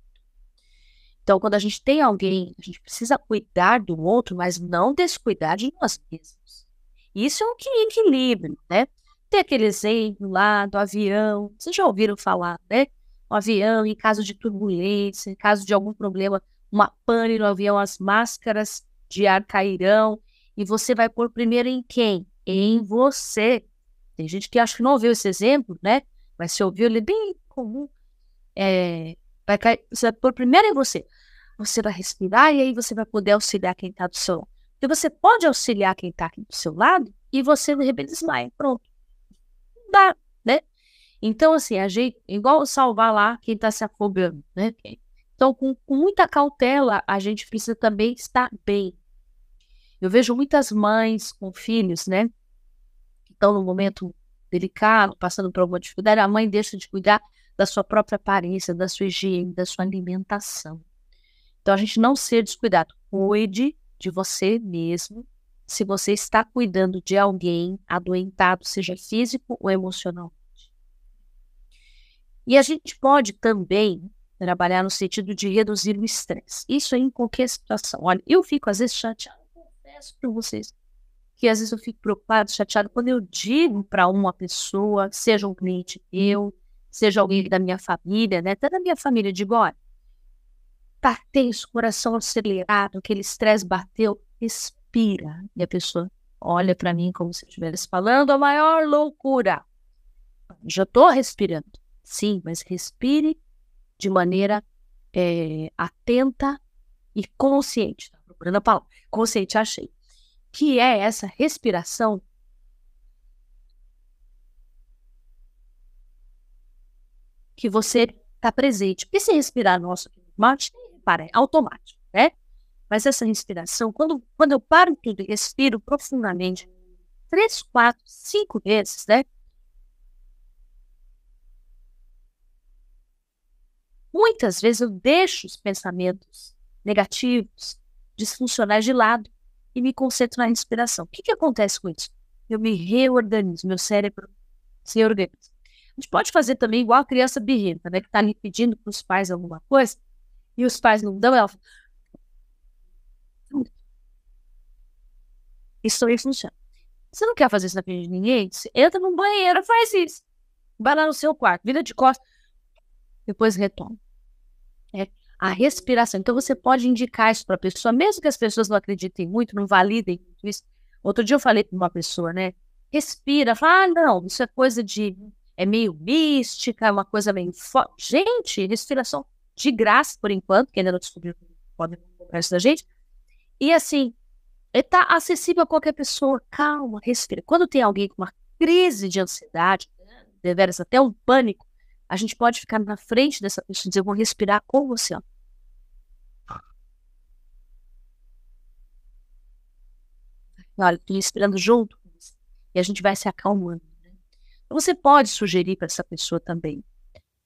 Então, quando a gente tem alguém, a gente precisa cuidar do outro, mas não descuidar de nós mesmos. Isso é um equilíbrio, né? Tem aquele exemplo lá do avião, vocês já ouviram falar, né? O avião, em caso de turbulência, em caso de algum problema, uma pane no avião, as máscaras de ar cairão, e você vai pôr primeiro em quem? em você. Tem gente que acha que não ouviu esse exemplo, né? Mas se ouviu, ele é bem comum. É, vai cair, você vai pôr primeiro em você. Você vai respirar e aí você vai poder auxiliar quem está do seu lado. Porque você pode auxiliar quem está aqui do seu lado e você de repente desmaia. Pronto. Dá, né? Então, assim, a gente, igual salvar lá quem está se afogando, né? Então, com, com muita cautela, a gente precisa também estar bem. Eu vejo muitas mães com filhos, né? estão num momento delicado, passando por alguma dificuldade, a mãe deixa de cuidar da sua própria aparência, da sua higiene, da sua alimentação. Então, a gente não ser descuidado. Cuide de você mesmo. Se você está cuidando de alguém adoentado, seja físico ou emocionalmente. E a gente pode também trabalhar no sentido de reduzir o estresse. Isso em qualquer situação. Olha, eu fico às vezes chateado, confesso para vocês, que às vezes eu fico preocupado, chateado quando eu digo para uma pessoa, seja um cliente meu, seja alguém da minha família, né? Até da minha família, digo, olha, tá tenso, coração acelerado, aquele estresse bateu, respira. E a pessoa olha para mim como se estivesse falando a maior loucura. Já estou respirando. Sim, mas respire de maneira é, atenta e consciente. Tá procurando a palavra. Consciente, achei. Que é essa respiração que você está presente. Porque se respirar nosso mate, para, é automático, né? Mas essa respiração, quando, quando eu paro tudo e respiro profundamente, três, quatro, cinco vezes, né? Muitas vezes eu deixo os pensamentos negativos, disfuncionais de lado e me concentro na respiração. O que, que acontece com isso? Eu me reorganizo, meu cérebro se organiza. A gente pode fazer também igual a criança birrenta, né? Que está ali pedindo para os pais alguma coisa e os pais não dão, ela fala... Isso aí funciona. Você não quer fazer isso na frente de ninguém? Você entra no banheiro, faz isso. Vai lá no seu quarto, vira de costas, depois retoma. É a respiração. Então você pode indicar isso para a pessoa, mesmo que as pessoas não acreditem muito, não validem isso. Outro dia eu falei para uma pessoa, né? Respira, fala, ah, não, isso é coisa de é meio mística, é uma coisa meio forte. Gente, respiração de graça, por enquanto, que ainda não descobriu podem comprar isso da gente. E assim, está acessível a qualquer pessoa. Calma, respira. Quando tem alguém com uma crise de ansiedade, deveras até um pânico, a gente pode ficar na frente dessa pessoa e dizer, eu vou respirar com você. Ó. Olha, estou respirando junto e a gente vai se acalmando. Você pode sugerir para essa pessoa também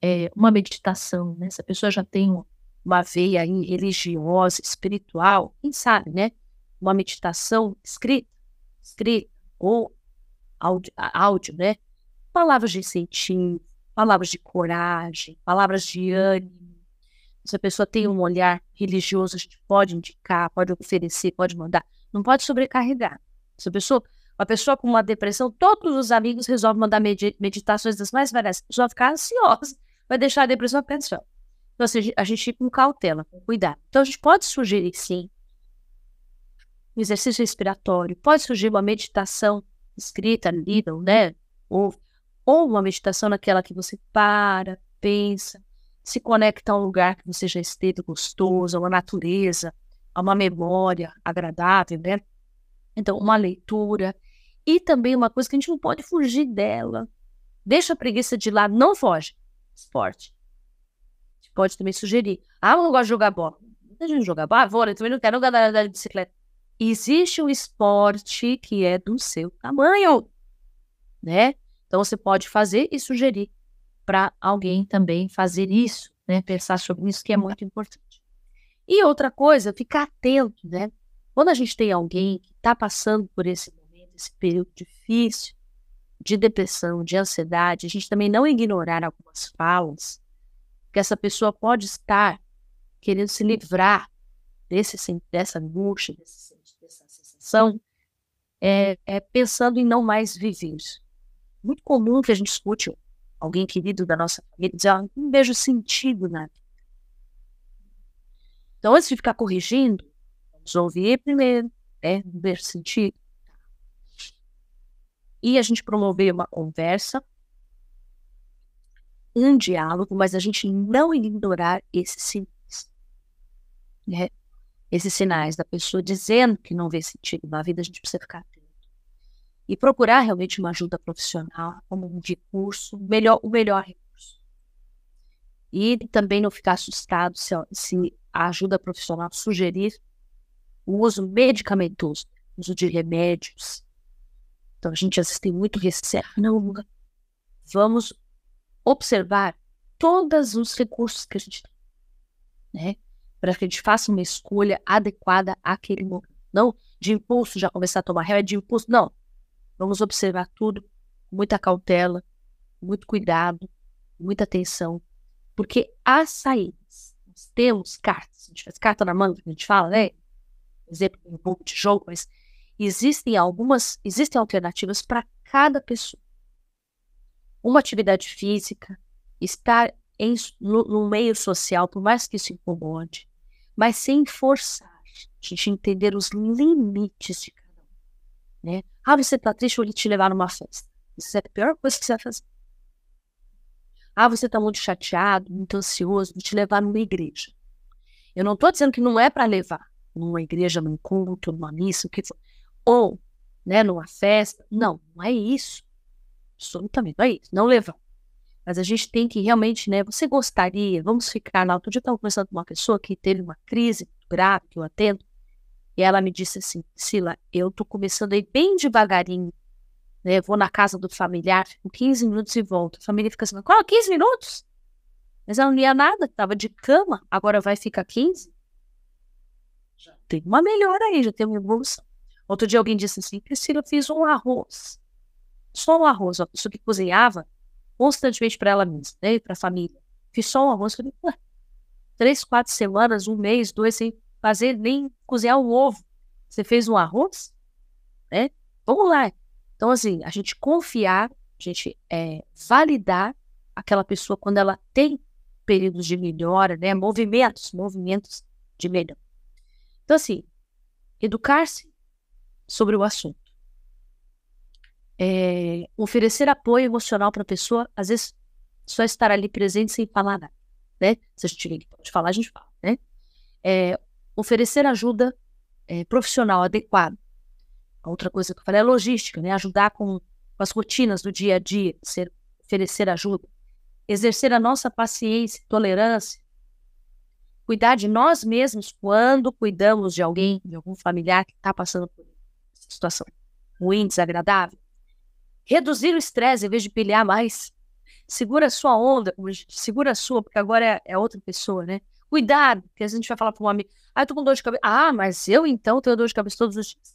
é, uma meditação, né? Se a pessoa já tem uma veia religiosa, espiritual, quem sabe, né? Uma meditação escrita, escrita ou áudio, áudio, né? Palavras de incentivo, palavras de coragem, palavras de ânimo. Se a pessoa tem um olhar religioso, a gente pode indicar, pode oferecer, pode mandar. Não pode sobrecarregar. Se a pessoa uma pessoa com uma depressão, todos os amigos resolvem mandar meditações das mais variadas. A pessoa vai ficar ansiosa, vai deixar a depressão ansiosa. Então, assim, a gente com cautela, com cuidado. Então, a gente pode sugerir, sim, um exercício respiratório, pode surgir uma meditação escrita, lida, né? Ou, ou uma meditação naquela que você para, pensa, se conecta a um lugar que você já esteve gostoso, a uma natureza, a uma memória agradável, né? Então, uma leitura. E também uma coisa que a gente não pode fugir dela. Deixa a preguiça de lado, não foge. Esporte. Pode também sugerir. Ah, eu não gosto de jogar bola. Muita gente jogar bola, vôlei, também não quero andar de bicicleta. Existe um esporte que é do seu tamanho, né? Então você pode fazer e sugerir para alguém também fazer isso, né? Pensar sobre isso que é muito importante. E outra coisa, ficar atento, né? Quando a gente tem alguém que está passando por esse momento, esse período difícil, de depressão, de ansiedade, a gente também não ignorar algumas falas, que essa pessoa pode estar querendo se livrar desse, dessa angústia, desse, é, é, pensando em não mais viver. Muito comum que a gente escute alguém querido da nossa família dizer, ah, não vejo sentido na vida. Então, antes de ficar corrigindo, Vamos ouvir primeiro, né? Ver sentido. E a gente promover uma conversa, um diálogo, mas a gente não ignorar esses sinais. Né? Esses sinais da pessoa dizendo que não vê sentido na vida, a gente precisa ficar atento. E procurar realmente uma ajuda profissional como um recurso, melhor, o melhor recurso. E também não ficar assustado se, se a ajuda profissional sugerir o uso medicamentoso, uso de remédios. Então, a gente às vezes tem muito receio. Não, vamos observar todos os recursos que a gente tem. Né? Para que a gente faça uma escolha adequada àquele momento. Não de impulso já começar a tomar remédio, de impulso, não. Vamos observar tudo com muita cautela, muito cuidado, muita atenção, porque há saídas. Nós temos cartas, a gente faz carta na manga, a gente fala, né? Exemplo, um pouco de jogo, mas existem algumas, existem alternativas para cada pessoa. Uma atividade física, estar em, no, no, meio social, por mais que isso incomode, mas sem forçar, a gente entender os limites de cada um. Né? Ah, você está triste, eu vou te levar numa festa. Isso é a pior coisa que você vai fazer. Ah, você está muito chateado, muito ansioso, vou te levar numa igreja. Eu não estou dizendo que não é para levar numa igreja, num culto, numa missa, que for. Ou, né, numa festa. Não, não é isso. Absolutamente, não é isso. Não levar. Mas a gente tem que realmente, né? Você gostaria, vamos ficar na. Outro dia eu estava conversando com uma pessoa que teve uma crise grave, que eu atendo, e ela me disse assim: Sila, eu estou começando a ir bem devagarinho. Né? Vou na casa do familiar, fico 15 minutos e volto. A família fica assim: qual? 15 minutos? Mas ela não ia nada, estava de cama, agora vai ficar 15? Já tem uma melhora aí, já tem uma evolução. Outro dia alguém disse assim: Priscila, eu fiz um arroz. Só um arroz, uma pessoa que cozinhava constantemente para ela mesma, né, para a família. Fiz só um arroz. Falei, três, quatro semanas, um mês, dois, sem fazer nem cozinhar um ovo. Você fez um arroz? Né? Vamos lá. Então, assim, a gente confiar, a gente é, validar aquela pessoa quando ela tem períodos de melhora, né? Movimentos, movimentos de melhora. Então, assim, educar-se sobre o assunto é, oferecer apoio emocional para a pessoa, às vezes só estar ali presente sem falar nada, né? Se a gente pode falar, a gente fala, né? É, oferecer ajuda é, profissional adequada. Outra coisa que eu falei é logística, né? Ajudar com, com as rotinas do dia a dia, ser, oferecer ajuda. Exercer a nossa paciência, tolerância. Cuidar de nós mesmos quando cuidamos de alguém, de algum familiar que está passando por situação ruim, desagradável reduzir o estresse em vez de pilhar mais. Segura a sua onda, segura a sua, porque agora é, é outra pessoa, né? Cuidado, porque a gente vai falar para um amigo, ah, eu tô com dor de cabeça. Ah, mas eu então tenho dor de cabeça todos os dias.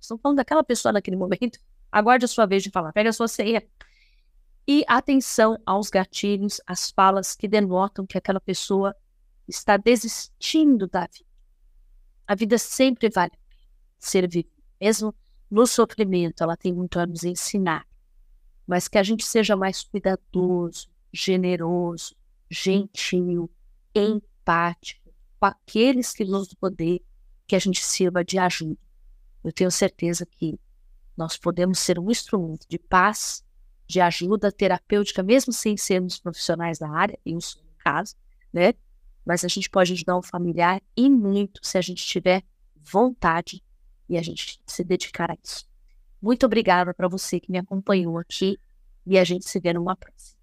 Estamos falando daquela pessoa naquele momento. Aguarde a sua vez de falar, pega a sua ceia. E atenção aos gatilhos, às falas que denotam que aquela pessoa está desistindo da vida. A vida sempre vale ser vivida, mesmo no sofrimento, ela tem muito a nos ensinar, mas que a gente seja mais cuidadoso, generoso, gentil, empático com aqueles que nos poder, que a gente sirva de ajuda. Eu tenho certeza que nós podemos ser um instrumento de paz, de ajuda terapêutica, mesmo sem sermos profissionais da área, em um caso, né? Mas a gente pode ajudar um familiar e muito se a gente tiver vontade e a gente se dedicar a isso. Muito obrigada para você que me acompanhou aqui e a gente se vê numa próxima.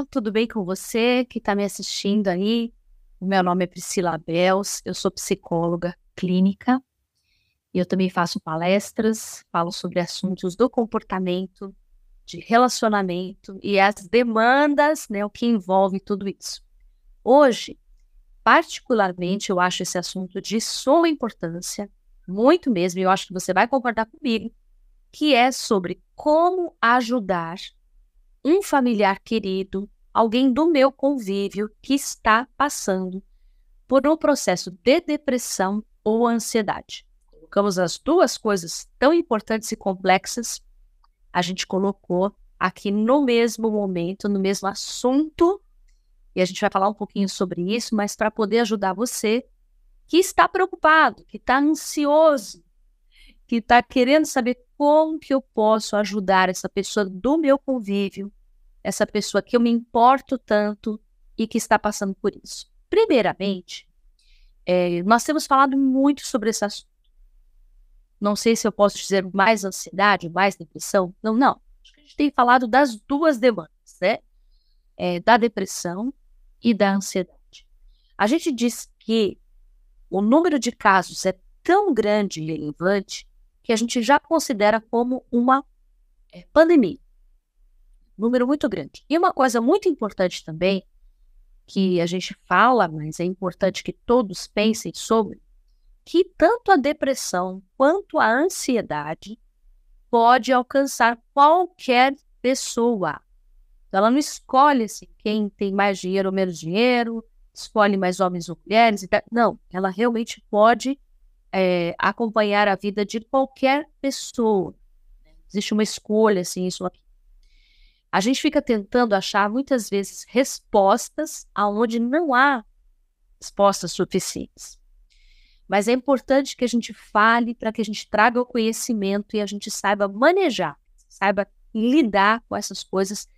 Olá, tudo bem com você que está me assistindo aí? Meu nome é Priscila Bels, eu sou psicóloga clínica e eu também faço palestras, falo sobre assuntos do comportamento, de relacionamento e as demandas, né, o que envolve tudo isso. Hoje, particularmente, eu acho esse assunto de suma importância, muito mesmo, e eu acho que você vai concordar comigo, que é sobre como ajudar um familiar querido, alguém do meu convívio que está passando por um processo de depressão ou ansiedade. Colocamos as duas coisas tão importantes e complexas, a gente colocou aqui no mesmo momento, no mesmo assunto, e a gente vai falar um pouquinho sobre isso, mas para poder ajudar você que está preocupado, que está ansioso, que está querendo saber como que eu posso ajudar essa pessoa do meu convívio, essa pessoa que eu me importo tanto e que está passando por isso. Primeiramente, é, nós temos falado muito sobre esse assunto. Não sei se eu posso dizer mais ansiedade, mais depressão. Não, não. Acho que a gente tem falado das duas demandas, né? É, da depressão e da ansiedade. A gente diz que o número de casos é tão grande e relevante que a gente já considera como uma é, pandemia. Número muito grande. E uma coisa muito importante também, que a gente fala, mas é importante que todos pensem sobre, que tanto a depressão quanto a ansiedade pode alcançar qualquer pessoa. Ela não escolhe assim, quem tem mais dinheiro ou menos dinheiro, escolhe mais homens ou mulheres. Não, ela realmente pode é, acompanhar a vida de qualquer pessoa. Existe uma escolha, assim, isso aqui. A gente fica tentando achar muitas vezes respostas aonde não há respostas suficientes. Mas é importante que a gente fale para que a gente traga o conhecimento e a gente saiba manejar, saiba lidar com essas coisas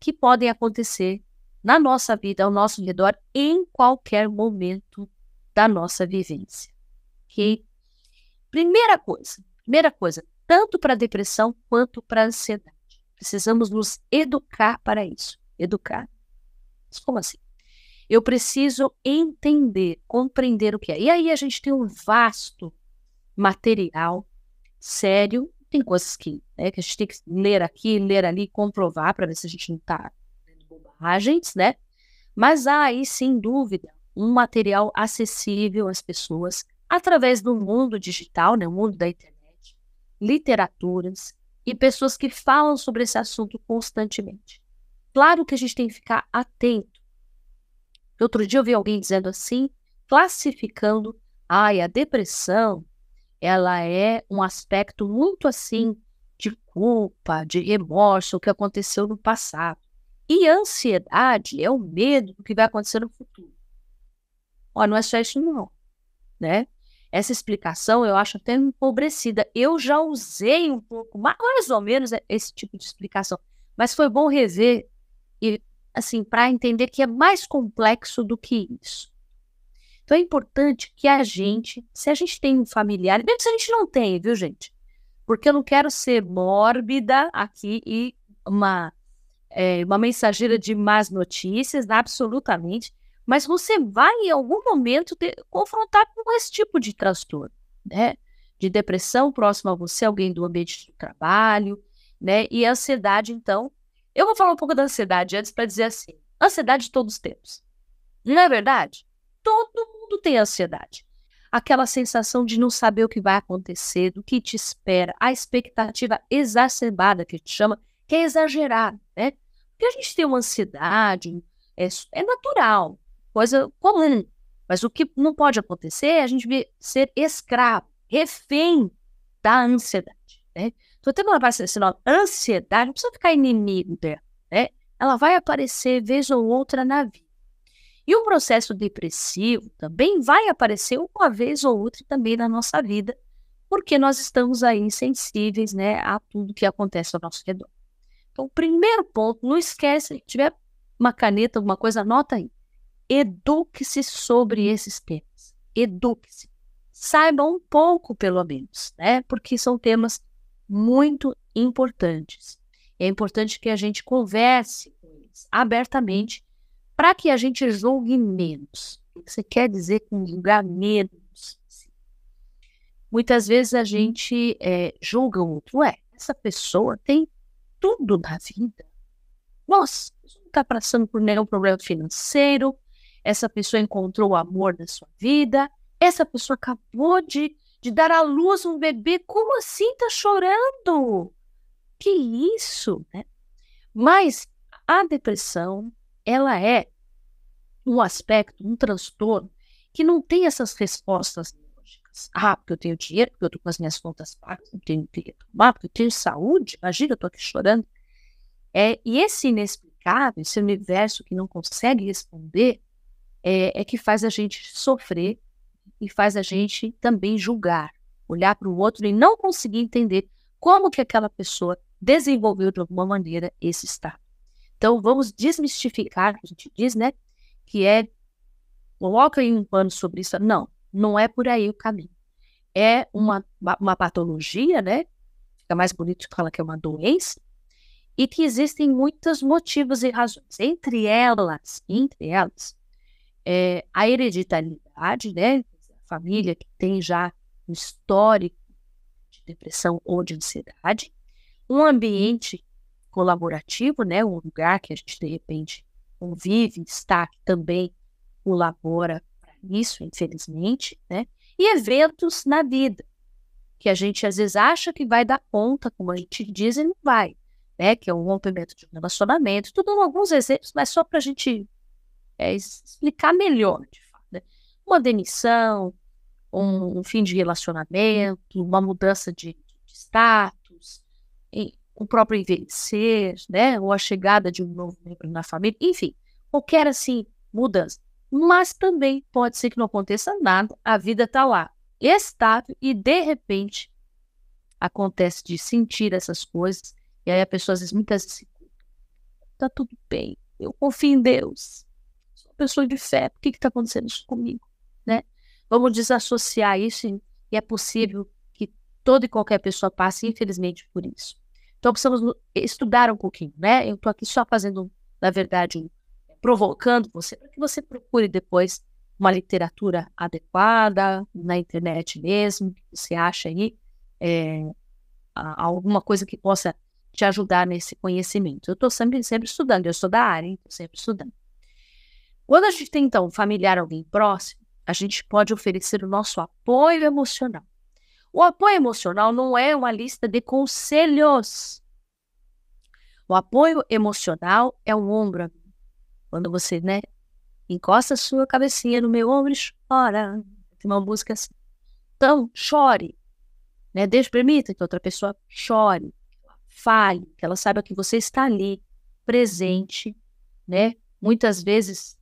que podem acontecer na nossa vida, ao nosso redor, em qualquer momento da nossa vivência ok? Primeira coisa, primeira coisa, tanto para depressão quanto para ansiedade. Precisamos nos educar para isso. Educar. Mas como assim? Eu preciso entender, compreender o que é. E aí a gente tem um vasto material sério. Tem coisas que, né, que a gente tem que ler aqui, ler ali, comprovar para ver se a gente não está lendo bobagens, né? Mas há aí, sem dúvida, um material acessível às pessoas através do mundo digital, né, o mundo da internet, literaturas e pessoas que falam sobre esse assunto constantemente. Claro que a gente tem que ficar atento. Outro dia eu vi alguém dizendo assim, classificando, ai, a depressão, ela é um aspecto muito assim de culpa, de remorso, o que aconteceu no passado. E ansiedade é o medo do que vai acontecer no futuro. Ó, não é só isso não, né? Essa explicação eu acho até empobrecida. Eu já usei um pouco, mais ou menos, esse tipo de explicação, mas foi bom rever e assim para entender que é mais complexo do que isso. Então é importante que a gente, se a gente tem um familiar, mesmo se a gente não tem, viu, gente? Porque eu não quero ser mórbida aqui e uma, é, uma mensageira de más notícias, absolutamente mas você vai em algum momento ter, confrontar com esse tipo de transtorno, né? De depressão próximo a você, alguém do ambiente do trabalho, né? E ansiedade, então. Eu vou falar um pouco da ansiedade antes para dizer assim: ansiedade todos temos. Não é verdade? Todo mundo tem ansiedade. Aquela sensação de não saber o que vai acontecer, do que te espera, a expectativa exacerbada que a gente chama, que é exagerada, né? Porque a gente tem uma ansiedade, é, é natural, coisa comum. Mas o que não pode acontecer é a gente ser escravo, refém da ansiedade. Né? Então, tem uma base esse nome, ansiedade, não precisa ficar inimigo dela. Né? Ela vai aparecer vez ou outra na vida. E o processo depressivo também vai aparecer uma vez ou outra também na nossa vida, porque nós estamos aí insensíveis né, a tudo que acontece ao nosso redor. Então, primeiro ponto, não esquece, se tiver uma caneta, alguma coisa, anota aí eduque-se sobre esses temas. Eduque-se. Saiba um pouco, pelo menos, né? Porque são temas muito importantes. É importante que a gente converse com eles. abertamente para que a gente julgue menos. O que você quer dizer com julgar menos? Muitas vezes a gente é, julga o outro. Ué, essa pessoa tem tudo na vida. Nossa, não está passando por nenhum problema financeiro. Essa pessoa encontrou o amor da sua vida. Essa pessoa acabou de, de dar à luz um bebê. Como assim está chorando? Que isso, né? Mas a depressão, ela é um aspecto, um transtorno que não tem essas respostas lógicas. Ah, porque eu tenho dinheiro, porque eu estou com as minhas contas pagas, eu tenho que tomar, porque eu tenho saúde. Imagina, eu estou aqui chorando. É, e esse inexplicável, esse universo que não consegue responder, é, é que faz a gente sofrer e faz a gente também julgar, olhar para o outro e não conseguir entender como que aquela pessoa desenvolveu de alguma maneira esse estado. Então, vamos desmistificar, a gente diz, né, que é coloca aí um pano sobre isso. Não, não é por aí o caminho. É uma, uma patologia, né? Fica mais bonito que fala que é uma doença, e que existem muitos motivos e razões. Entre elas, entre elas, é, a hereditariedade, né? A família que tem já um histórico de depressão ou de ansiedade, um ambiente colaborativo, né? Um lugar que a gente de repente convive, está também colabora para isso, infelizmente, né? E eventos na vida que a gente às vezes acha que vai dar conta, como a gente diz, e não vai, né? Que é um rompimento de um relacionamento. Tudo alguns exemplos, mas só para a gente é, explicar melhor, de fato. Né? Uma demissão, um, um, fim de relacionamento, uma mudança de, de status, o próprio envelhecer, né, ou a chegada de um novo membro na família, enfim, qualquer assim mudança. Mas também pode ser que não aconteça nada, a vida está lá, estável e de repente acontece de sentir essas coisas e aí a pessoa às vezes muitas vezes tá tudo bem, eu confio em Deus, uma pessoa de fé, por que está acontecendo isso comigo, né? Vamos desassociar isso e é possível que toda e qualquer pessoa passe infelizmente por isso. Então precisamos estudar um pouquinho, né? Eu estou aqui só fazendo, na verdade, provocando você para que você procure depois uma literatura adequada na internet mesmo, que você acha aí é, alguma coisa que possa te ajudar nesse conhecimento. Eu estou sempre, sempre estudando, eu sou da área, estou sempre estudando. Quando a gente tem, então, um familiar, alguém próximo, a gente pode oferecer o nosso apoio emocional. O apoio emocional não é uma lista de conselhos. O apoio emocional é o ombro. Quando você, né, encosta a sua cabecinha no meu ombro e chora. Tem uma música assim. Então, chore. Né? Deixe, permita que outra pessoa chore, fale, que ela saiba que você está ali, presente, né? Muitas vezes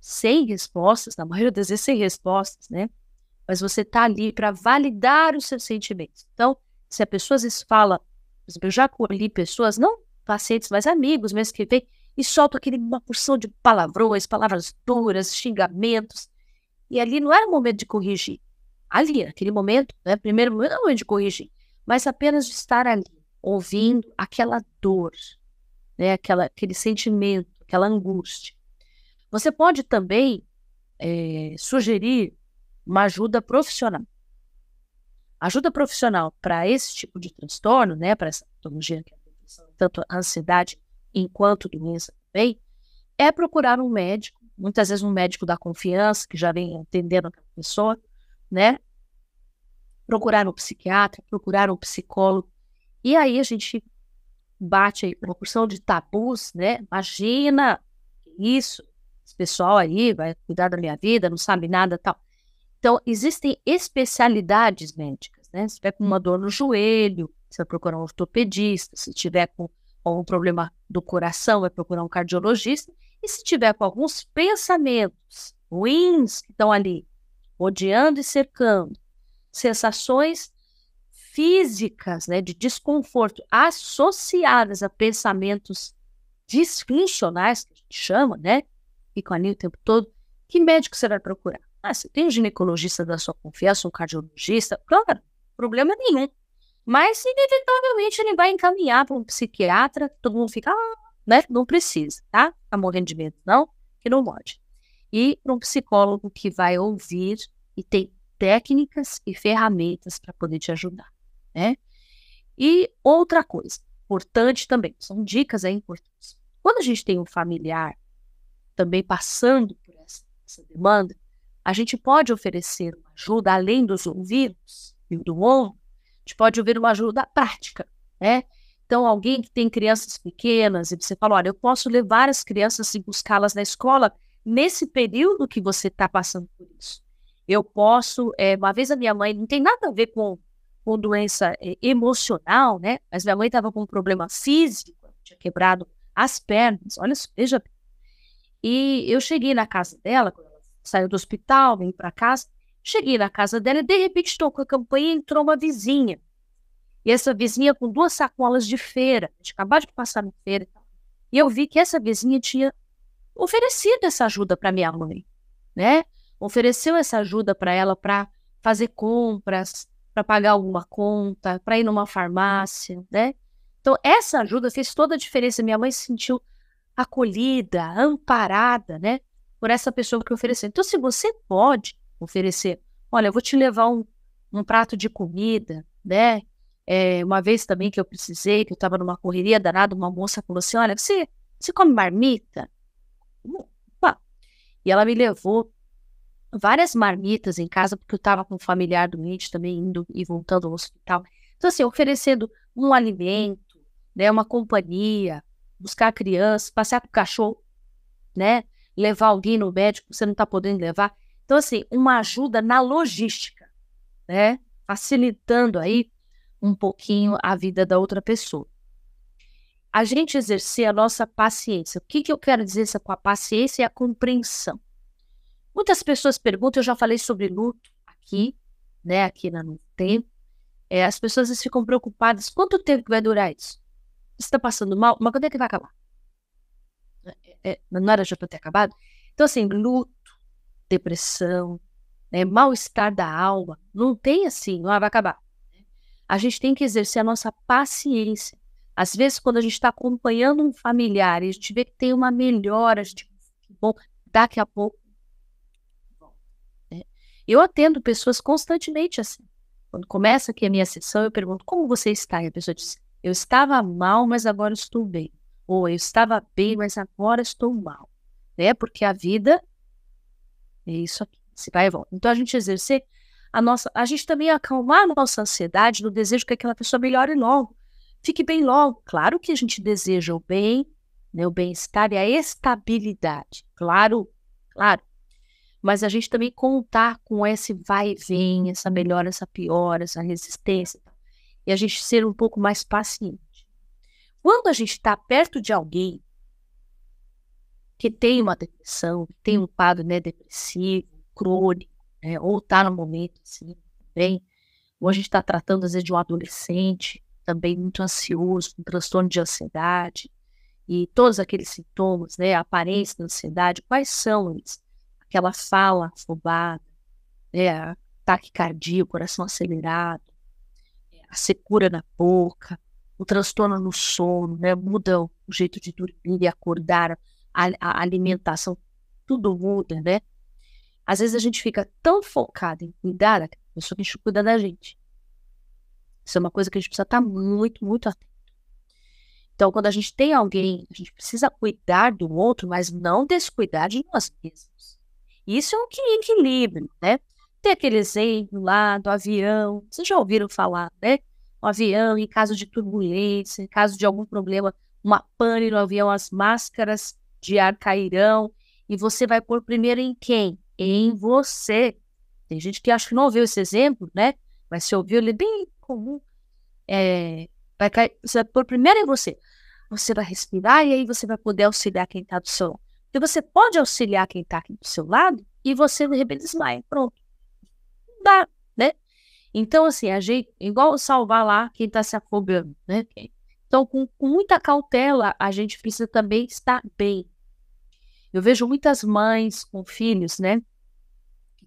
sem respostas, na maioria das vezes sem respostas, né? mas você está ali para validar os seus sentimentos. Então, se a pessoa às vezes fala, eu já acolhi pessoas, não pacientes, mas amigos mesmo que vêm e soltam aquele, uma porção de palavrões, palavras duras, xingamentos, e ali não era o momento de corrigir. Ali, naquele momento, né, primeiro momento não é o momento de corrigir, mas apenas de estar ali, ouvindo aquela dor, né, aquela, aquele sentimento, aquela angústia. Você pode também é, sugerir uma ajuda profissional. Ajuda profissional para esse tipo de transtorno, né, para essa patologia que é tanto ansiedade enquanto doença também, é procurar um médico, muitas vezes um médico da confiança, que já vem atendendo aquela pessoa, né? Procurar um psiquiatra, procurar um psicólogo. E aí a gente bate aí uma porção de tabus, né? Imagina isso, esse pessoal aí vai cuidar da minha vida, não sabe nada tal. Então, existem especialidades médicas, né? Se tiver com uma dor no joelho, você vai procurar um ortopedista. Se tiver com algum problema do coração, vai procurar um cardiologista. E se tiver com alguns pensamentos ruins que estão ali, odiando e cercando, sensações físicas, né, de desconforto associadas a pensamentos disfuncionais, que a gente chama, né? Ficam ali o tempo todo. Que médico você vai procurar? Ah, você tem um ginecologista da sua confiança, um cardiologista? Claro, problema nenhum. Mas, inevitavelmente, ele vai encaminhar para um psiquiatra, todo mundo fica, ah, né? Não precisa, tá? Tá morrendo de medo, não? Que não pode. E para um psicólogo que vai ouvir e tem técnicas e ferramentas para poder te ajudar, né? E outra coisa, importante também, são dicas aí importantes. Quando a gente tem um familiar também passando por essa, essa demanda, a gente pode oferecer uma ajuda além dos ouvidos e do ombro, a gente pode ouvir uma ajuda prática, né? Então, alguém que tem crianças pequenas e você fala, olha, eu posso levar as crianças e buscá-las na escola nesse período que você está passando por isso. Eu posso, é, uma vez a minha mãe, não tem nada a ver com, com doença é, emocional, né? Mas minha mãe estava com um problema físico, tinha quebrado as pernas, olha, veja. E eu cheguei na casa dela, quando ela saiu do hospital, vim para casa, cheguei na casa dela e de repente tocou a campanha e entrou uma vizinha. E essa vizinha com duas sacolas de feira, a gente acabou de passar na feira. E eu vi que essa vizinha tinha oferecido essa ajuda para minha mãe, né? Ofereceu essa ajuda para ela para fazer compras, para pagar alguma conta, para ir numa farmácia, né? Então, essa ajuda fez toda a diferença. Minha mãe se sentiu acolhida, amparada, né? Por essa pessoa que ofereceu. Então, se você pode oferecer, olha, eu vou te levar um, um prato de comida, né? É, uma vez também que eu precisei, que eu estava numa correria danada, uma moça falou assim: Olha, você, você come marmita? Opa. E ela me levou várias marmitas em casa, porque eu estava com um familiar doente também, indo e voltando ao hospital. Então, assim, oferecendo um alimento, né, uma companhia, buscar a criança, passear com o cachorro, né, levar alguém no médico, você não está podendo levar. Então, assim, uma ajuda na logística, né, facilitando aí um pouquinho a vida da outra pessoa. A gente exercer a nossa paciência. O que, que eu quero dizer com a paciência e a compreensão? Muitas pessoas perguntam, eu já falei sobre luto aqui, né, aqui no tempo. É, as pessoas ficam preocupadas. Quanto tempo vai durar isso? Está passando mal? Mas quando é que vai acabar? É, é, não era já para ter acabado? Então, assim, luto, depressão, né, mal-estar da alma, não tem assim, não ah, vai acabar a gente tem que exercer a nossa paciência. Às vezes, quando a gente está acompanhando um familiar e a gente vê que tem uma melhora, a gente, bom, daqui a pouco. Né? Eu atendo pessoas constantemente assim. Quando começa aqui a minha sessão, eu pergunto como você está? E a pessoa diz: Eu estava mal, mas agora estou bem. Ou eu estava bem, mas agora estou mal. Né? Porque a vida é isso aqui. Se vai e volta. Então, a gente exercer a nossa, a gente também acalmar a nossa ansiedade no desejo que aquela pessoa melhore logo, fique bem logo. Claro que a gente deseja o bem, né, o bem-estar e a estabilidade, claro, claro. Mas a gente também contar com esse vai e vem, essa melhora, essa piora, essa resistência, e a gente ser um pouco mais paciente. Quando a gente está perto de alguém que tem uma depressão, que tem um quadro né, depressivo, crônico, né? ou está no momento assim, bem. Ou a gente está tratando, às vezes, de um adolescente também muito ansioso, com transtorno de ansiedade, e todos aqueles sintomas, né? A aparência da ansiedade, quais são eles? Aquela fala afobada, né? Ataque cardíaco, coração acelerado, a secura na boca, o transtorno no sono, né? Muda o jeito de dormir e acordar, a, a alimentação, tudo muda, né? Às vezes a gente fica tão focado em cuidar daquela pessoa que a gente cuida da gente. Isso é uma coisa que a gente precisa estar muito, muito atento. Então, quando a gente tem alguém, a gente precisa cuidar do outro, mas não descuidar de nós mesmos. Isso é um equilíbrio, né? Tem aquele exemplo lá do avião, vocês já ouviram falar, né? O avião, em caso de turbulência, em caso de algum problema, uma pane no avião, as máscaras de ar cairão, e você vai pôr primeiro em quem? em você. Tem gente que acha que não ouviu esse exemplo, né? Mas se ouviu, ele é bem comum. É, vai cair, você vai pôr primeiro em você. Você vai respirar e aí você vai poder auxiliar quem está do seu lado. Porque você pode auxiliar quem está aqui do seu lado e você de repente desmaia. Pronto. Dá, né? Então, assim, a gente, igual salvar lá quem está se afogando, né? Então, com, com muita cautela, a gente precisa também estar bem. Eu vejo muitas mães com filhos, né?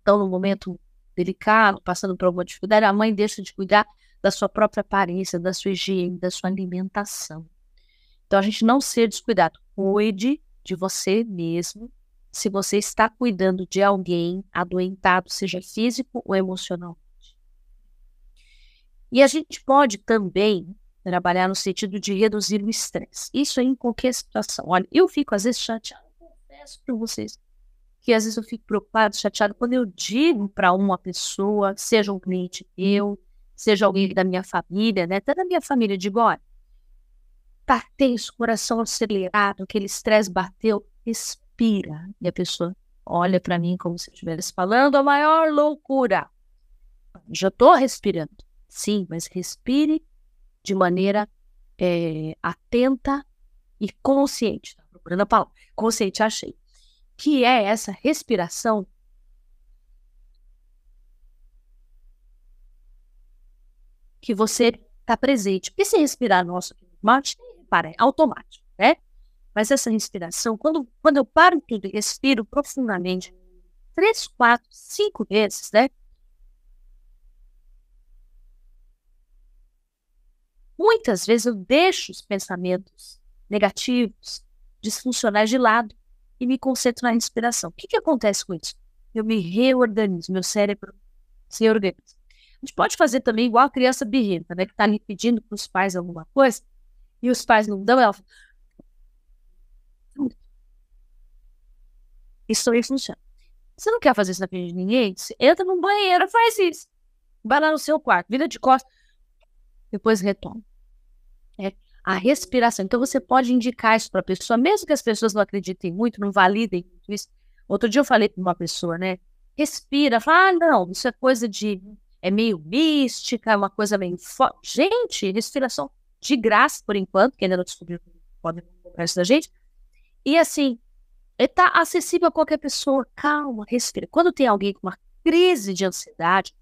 estão num momento delicado, passando por alguma dificuldade, a mãe deixa de cuidar da sua própria aparência, da sua higiene, da sua alimentação. Então, a gente não ser descuidado. Cuide de você mesmo. Se você está cuidando de alguém adoentado, seja físico ou emocionalmente. E a gente pode também trabalhar no sentido de reduzir o estresse. Isso em qualquer situação. Olha, eu fico às vezes chateado, confesso para vocês, que às vezes eu fico preocupado, chateado quando eu digo para uma pessoa, seja um cliente meu, seja alguém da minha família, né? Até da minha família, digo, olha, tá tenso, coração acelerado, aquele estresse bateu, respira. E a pessoa olha para mim como se estivesse falando a maior loucura. Já estou respirando. Sim, mas respire de maneira é, atenta e consciente. Tá procurando a palavra. Consciente, achei que é essa respiração que você está presente. Porque se respirar nosso mate, para, é automático? Mas essa respiração, quando, quando eu paro tudo e respiro profundamente, três, quatro, cinco vezes, né? Muitas vezes eu deixo os pensamentos negativos, disfuncionais de lado e me concentro na respiração. O que, que acontece com isso? Eu me reorganizo, meu cérebro se organiza. A gente pode fazer também igual a criança birrenta, né? Que está ali pedindo para os pais alguma coisa e os pais não dão, ela fala... Isso aí funciona. Você não quer fazer isso na frente de ninguém? Você entra no banheiro, faz isso. Vai lá no seu quarto, vira de costas, depois retoma. É a respiração. Então você pode indicar isso para a pessoa, mesmo que as pessoas não acreditem muito, não validem isso. Outro dia eu falei para uma pessoa, né? Respira, fala, ah, não, isso é coisa de. É meio mística, é uma coisa meio forte. Gente, respiração de graça, por enquanto, que ainda não descobriu podem comprar isso da gente. E assim, está acessível a qualquer pessoa. Calma, respira. Quando tem alguém com uma crise de ansiedade,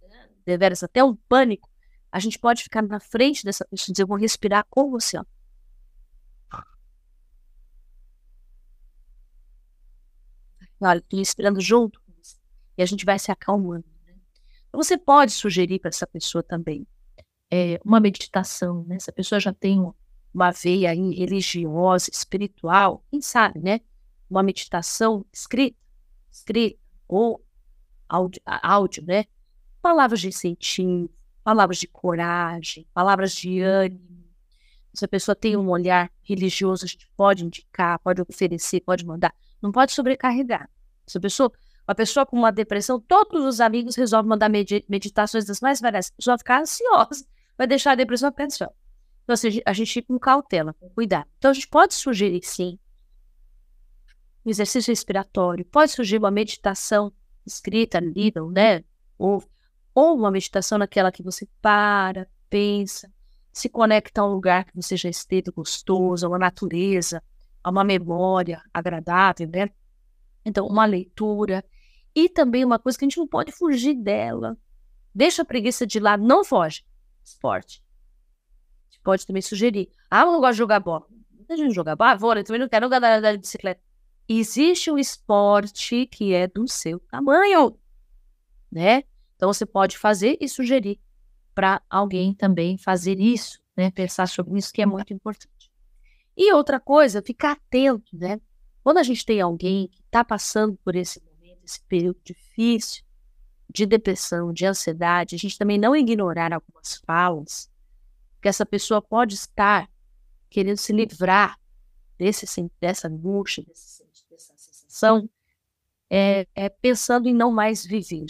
deveras até um pânico, a gente pode ficar na frente dessa pessoa e dizer, vou respirar com você. Ó. Olha, estou respirando junto com você. E a gente vai se acalmando. Né? Então, você pode sugerir para essa pessoa também é, uma meditação, né? Se a pessoa já tem uma veia religiosa, espiritual, quem sabe, né? Uma meditação escrita, escrita ou áudio, áudio né? Palavras de incentivo, palavras de coragem, palavras de ânimo. Se a pessoa tem um olhar religioso, a gente pode indicar, pode oferecer, pode mandar. Não pode sobrecarregar. Se a pessoa, uma pessoa com uma depressão, todos os amigos resolvem mandar meditações das mais variadas. A pessoa vai ficar ansiosa, vai deixar a depressão ansiosa. Então, assim, a gente com cautela, com cuidado. Então, a gente pode sugerir, sim, um exercício respiratório, pode surgir uma meditação escrita, lida, né? Ou ou uma meditação naquela que você para, pensa, se conecta a um lugar que você já esteve gostoso, a uma natureza, a uma memória agradável, né? Então, uma leitura. E também uma coisa que a gente não pode fugir dela. Deixa a preguiça de lado, não foge. Esporte. Pode também sugerir. Ah, eu não gosto de jogar bola. Muita gente jogar bola, vôlei, também não quero andar de bicicleta. Existe um esporte que é do seu tamanho, né? Então, você pode fazer e sugerir para alguém também fazer isso, né? Pensar sobre isso, que é muito importante. E outra coisa, ficar atento, né? Quando a gente tem alguém que está passando por esse momento, esse período difícil, de depressão, de ansiedade, a gente também não ignorar algumas falas, que essa pessoa pode estar querendo se livrar desse, dessa angústia, dessa é, é pensando em não mais viver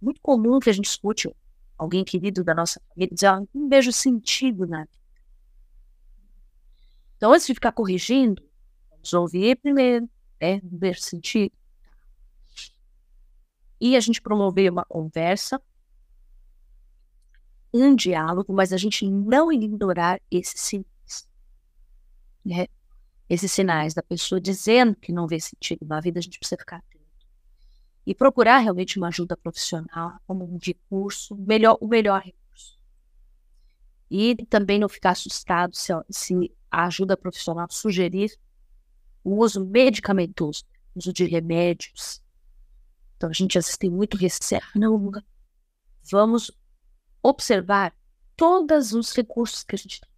muito comum que a gente escute alguém querido da nossa família dizer, ah, não vejo sentido na vida. Então, antes de ficar corrigindo, vamos ouvir primeiro, né? Vejo sentido. E a gente promover uma conversa, um diálogo, mas a gente não ignorar esses sinais. Né? Esses sinais da pessoa dizendo que não vê sentido na vida, a gente precisa ficar atento e procurar realmente uma ajuda profissional como um recurso, melhor, o melhor recurso. E também não ficar assustado se, se a ajuda profissional sugerir o uso medicamentoso, uso de remédios. Então a gente às vezes tem muito receio. Não, vamos observar todos os recursos que a gente tem.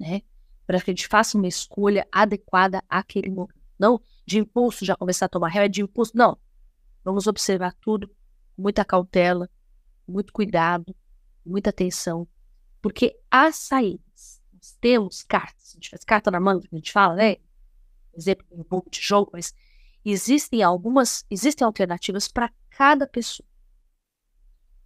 Né? Para que a gente faça uma escolha adequada àquele momento. Não de impulso já começar a tomar remédio, de impulso, não. Vamos observar tudo com muita cautela, muito cuidado, muita atenção, porque há saídas. Nós temos cartas, a gente faz carta na manga, a gente fala, né? Exemplo, um pouco de jogo, mas existem algumas, existem alternativas para cada pessoa.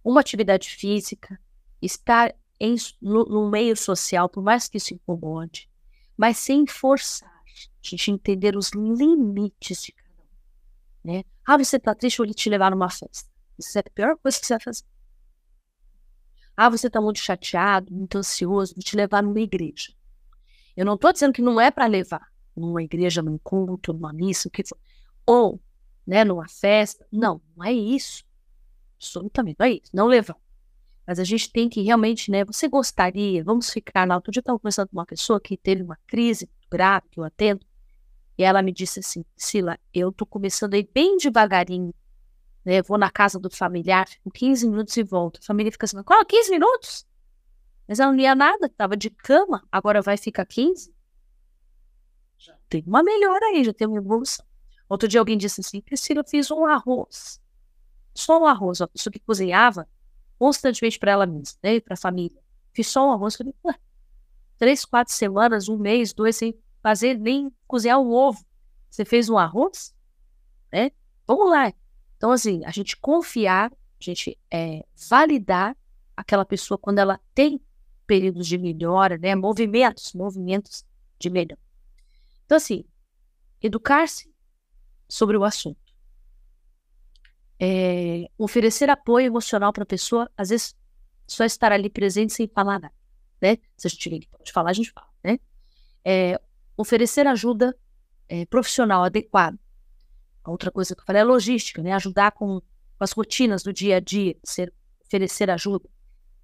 Uma atividade física, estar em, no, no, meio social, por mais que isso incomode, mas sem forçar, a gente entender os limites de cada um. Né? Ah, você está triste, eu vou te levar numa festa. Isso é a pior coisa que você vai fazer. Ah, você está muito chateado, muito ansioso, vou te levar numa igreja. Eu não estou dizendo que não é para levar numa igreja, num culto, numa missa, o que for. Ou, né, numa festa. Não, não é isso. Absolutamente, não é isso. Não levar. Mas a gente tem que realmente, né? Você gostaria, vamos ficar na. Outro dia eu estava conversando com uma pessoa que teve uma crise grave, que eu atendo, e ela me disse assim: Sila, eu estou começando a ir bem devagarinho. Né? Vou na casa do familiar, fico 15 minutos e volto. A família fica assim: qual? 15 minutos? Mas ela não ia nada, estava de cama, agora vai ficar 15? Já tem uma melhora aí, já tem uma evolução. Outro dia alguém disse assim: Priscila, eu fiz um arroz. Só um arroz, uma pessoa que cozinhava constantemente para ela mesma, né, para a família. Fiz só um arroz. Falei, três, quatro semanas, um mês, dois, sem fazer nem cozinhar um ovo. Você fez um arroz? Né? Vamos lá. Então, assim, a gente confiar, a gente é, validar aquela pessoa quando ela tem períodos de melhora, né? Movimentos, movimentos de melhora. Então, assim, educar-se sobre o assunto é, oferecer apoio emocional para a pessoa, às vezes só estar ali presente sem falar nada, né? Se a gente pode falar, a gente fala, né? É, oferecer ajuda é, profissional adequada. Outra coisa que eu falei é logística, né? Ajudar com, com as rotinas do dia a dia, ser, oferecer ajuda.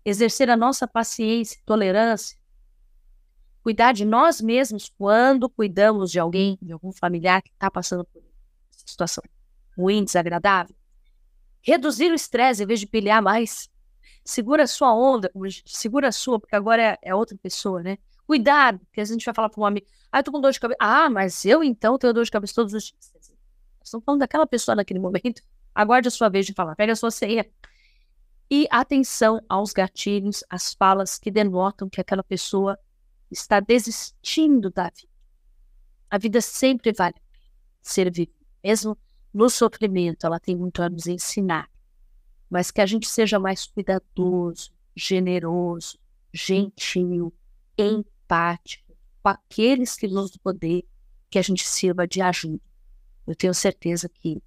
Exercer a nossa paciência, tolerância. Cuidar de nós mesmos quando cuidamos de alguém, de algum familiar que está passando por situação ruim, desagradável reduzir o estresse em vez de pilhar mais. Segura a sua onda, segura a sua, porque agora é, é outra pessoa, né? Cuidado, porque a gente vai falar para um amigo, ah, eu tô com dor de cabeça. Ah, mas eu então tenho dor de cabeça todos os dias. Estamos falando daquela pessoa naquele momento. Aguarde a sua vez de falar, pega a sua ceia. E atenção aos gatilhos, às falas que denotam que aquela pessoa está desistindo da vida. A vida sempre vale ser vivida, mesmo no sofrimento, ela tem muito a nos ensinar, mas que a gente seja mais cuidadoso, generoso, gentil, empático com aqueles que nos poder, que a gente sirva de ajuda. Eu tenho certeza que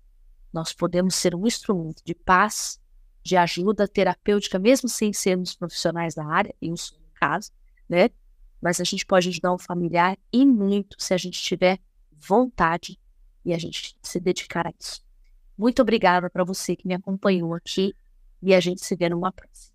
nós podemos ser um instrumento de paz, de ajuda terapêutica, mesmo sem sermos profissionais da área, em um caso, né? Mas a gente pode ajudar um familiar e muito se a gente tiver vontade e a gente se dedicar a isso. Muito obrigada para você que me acompanhou aqui e a gente se vê numa próxima.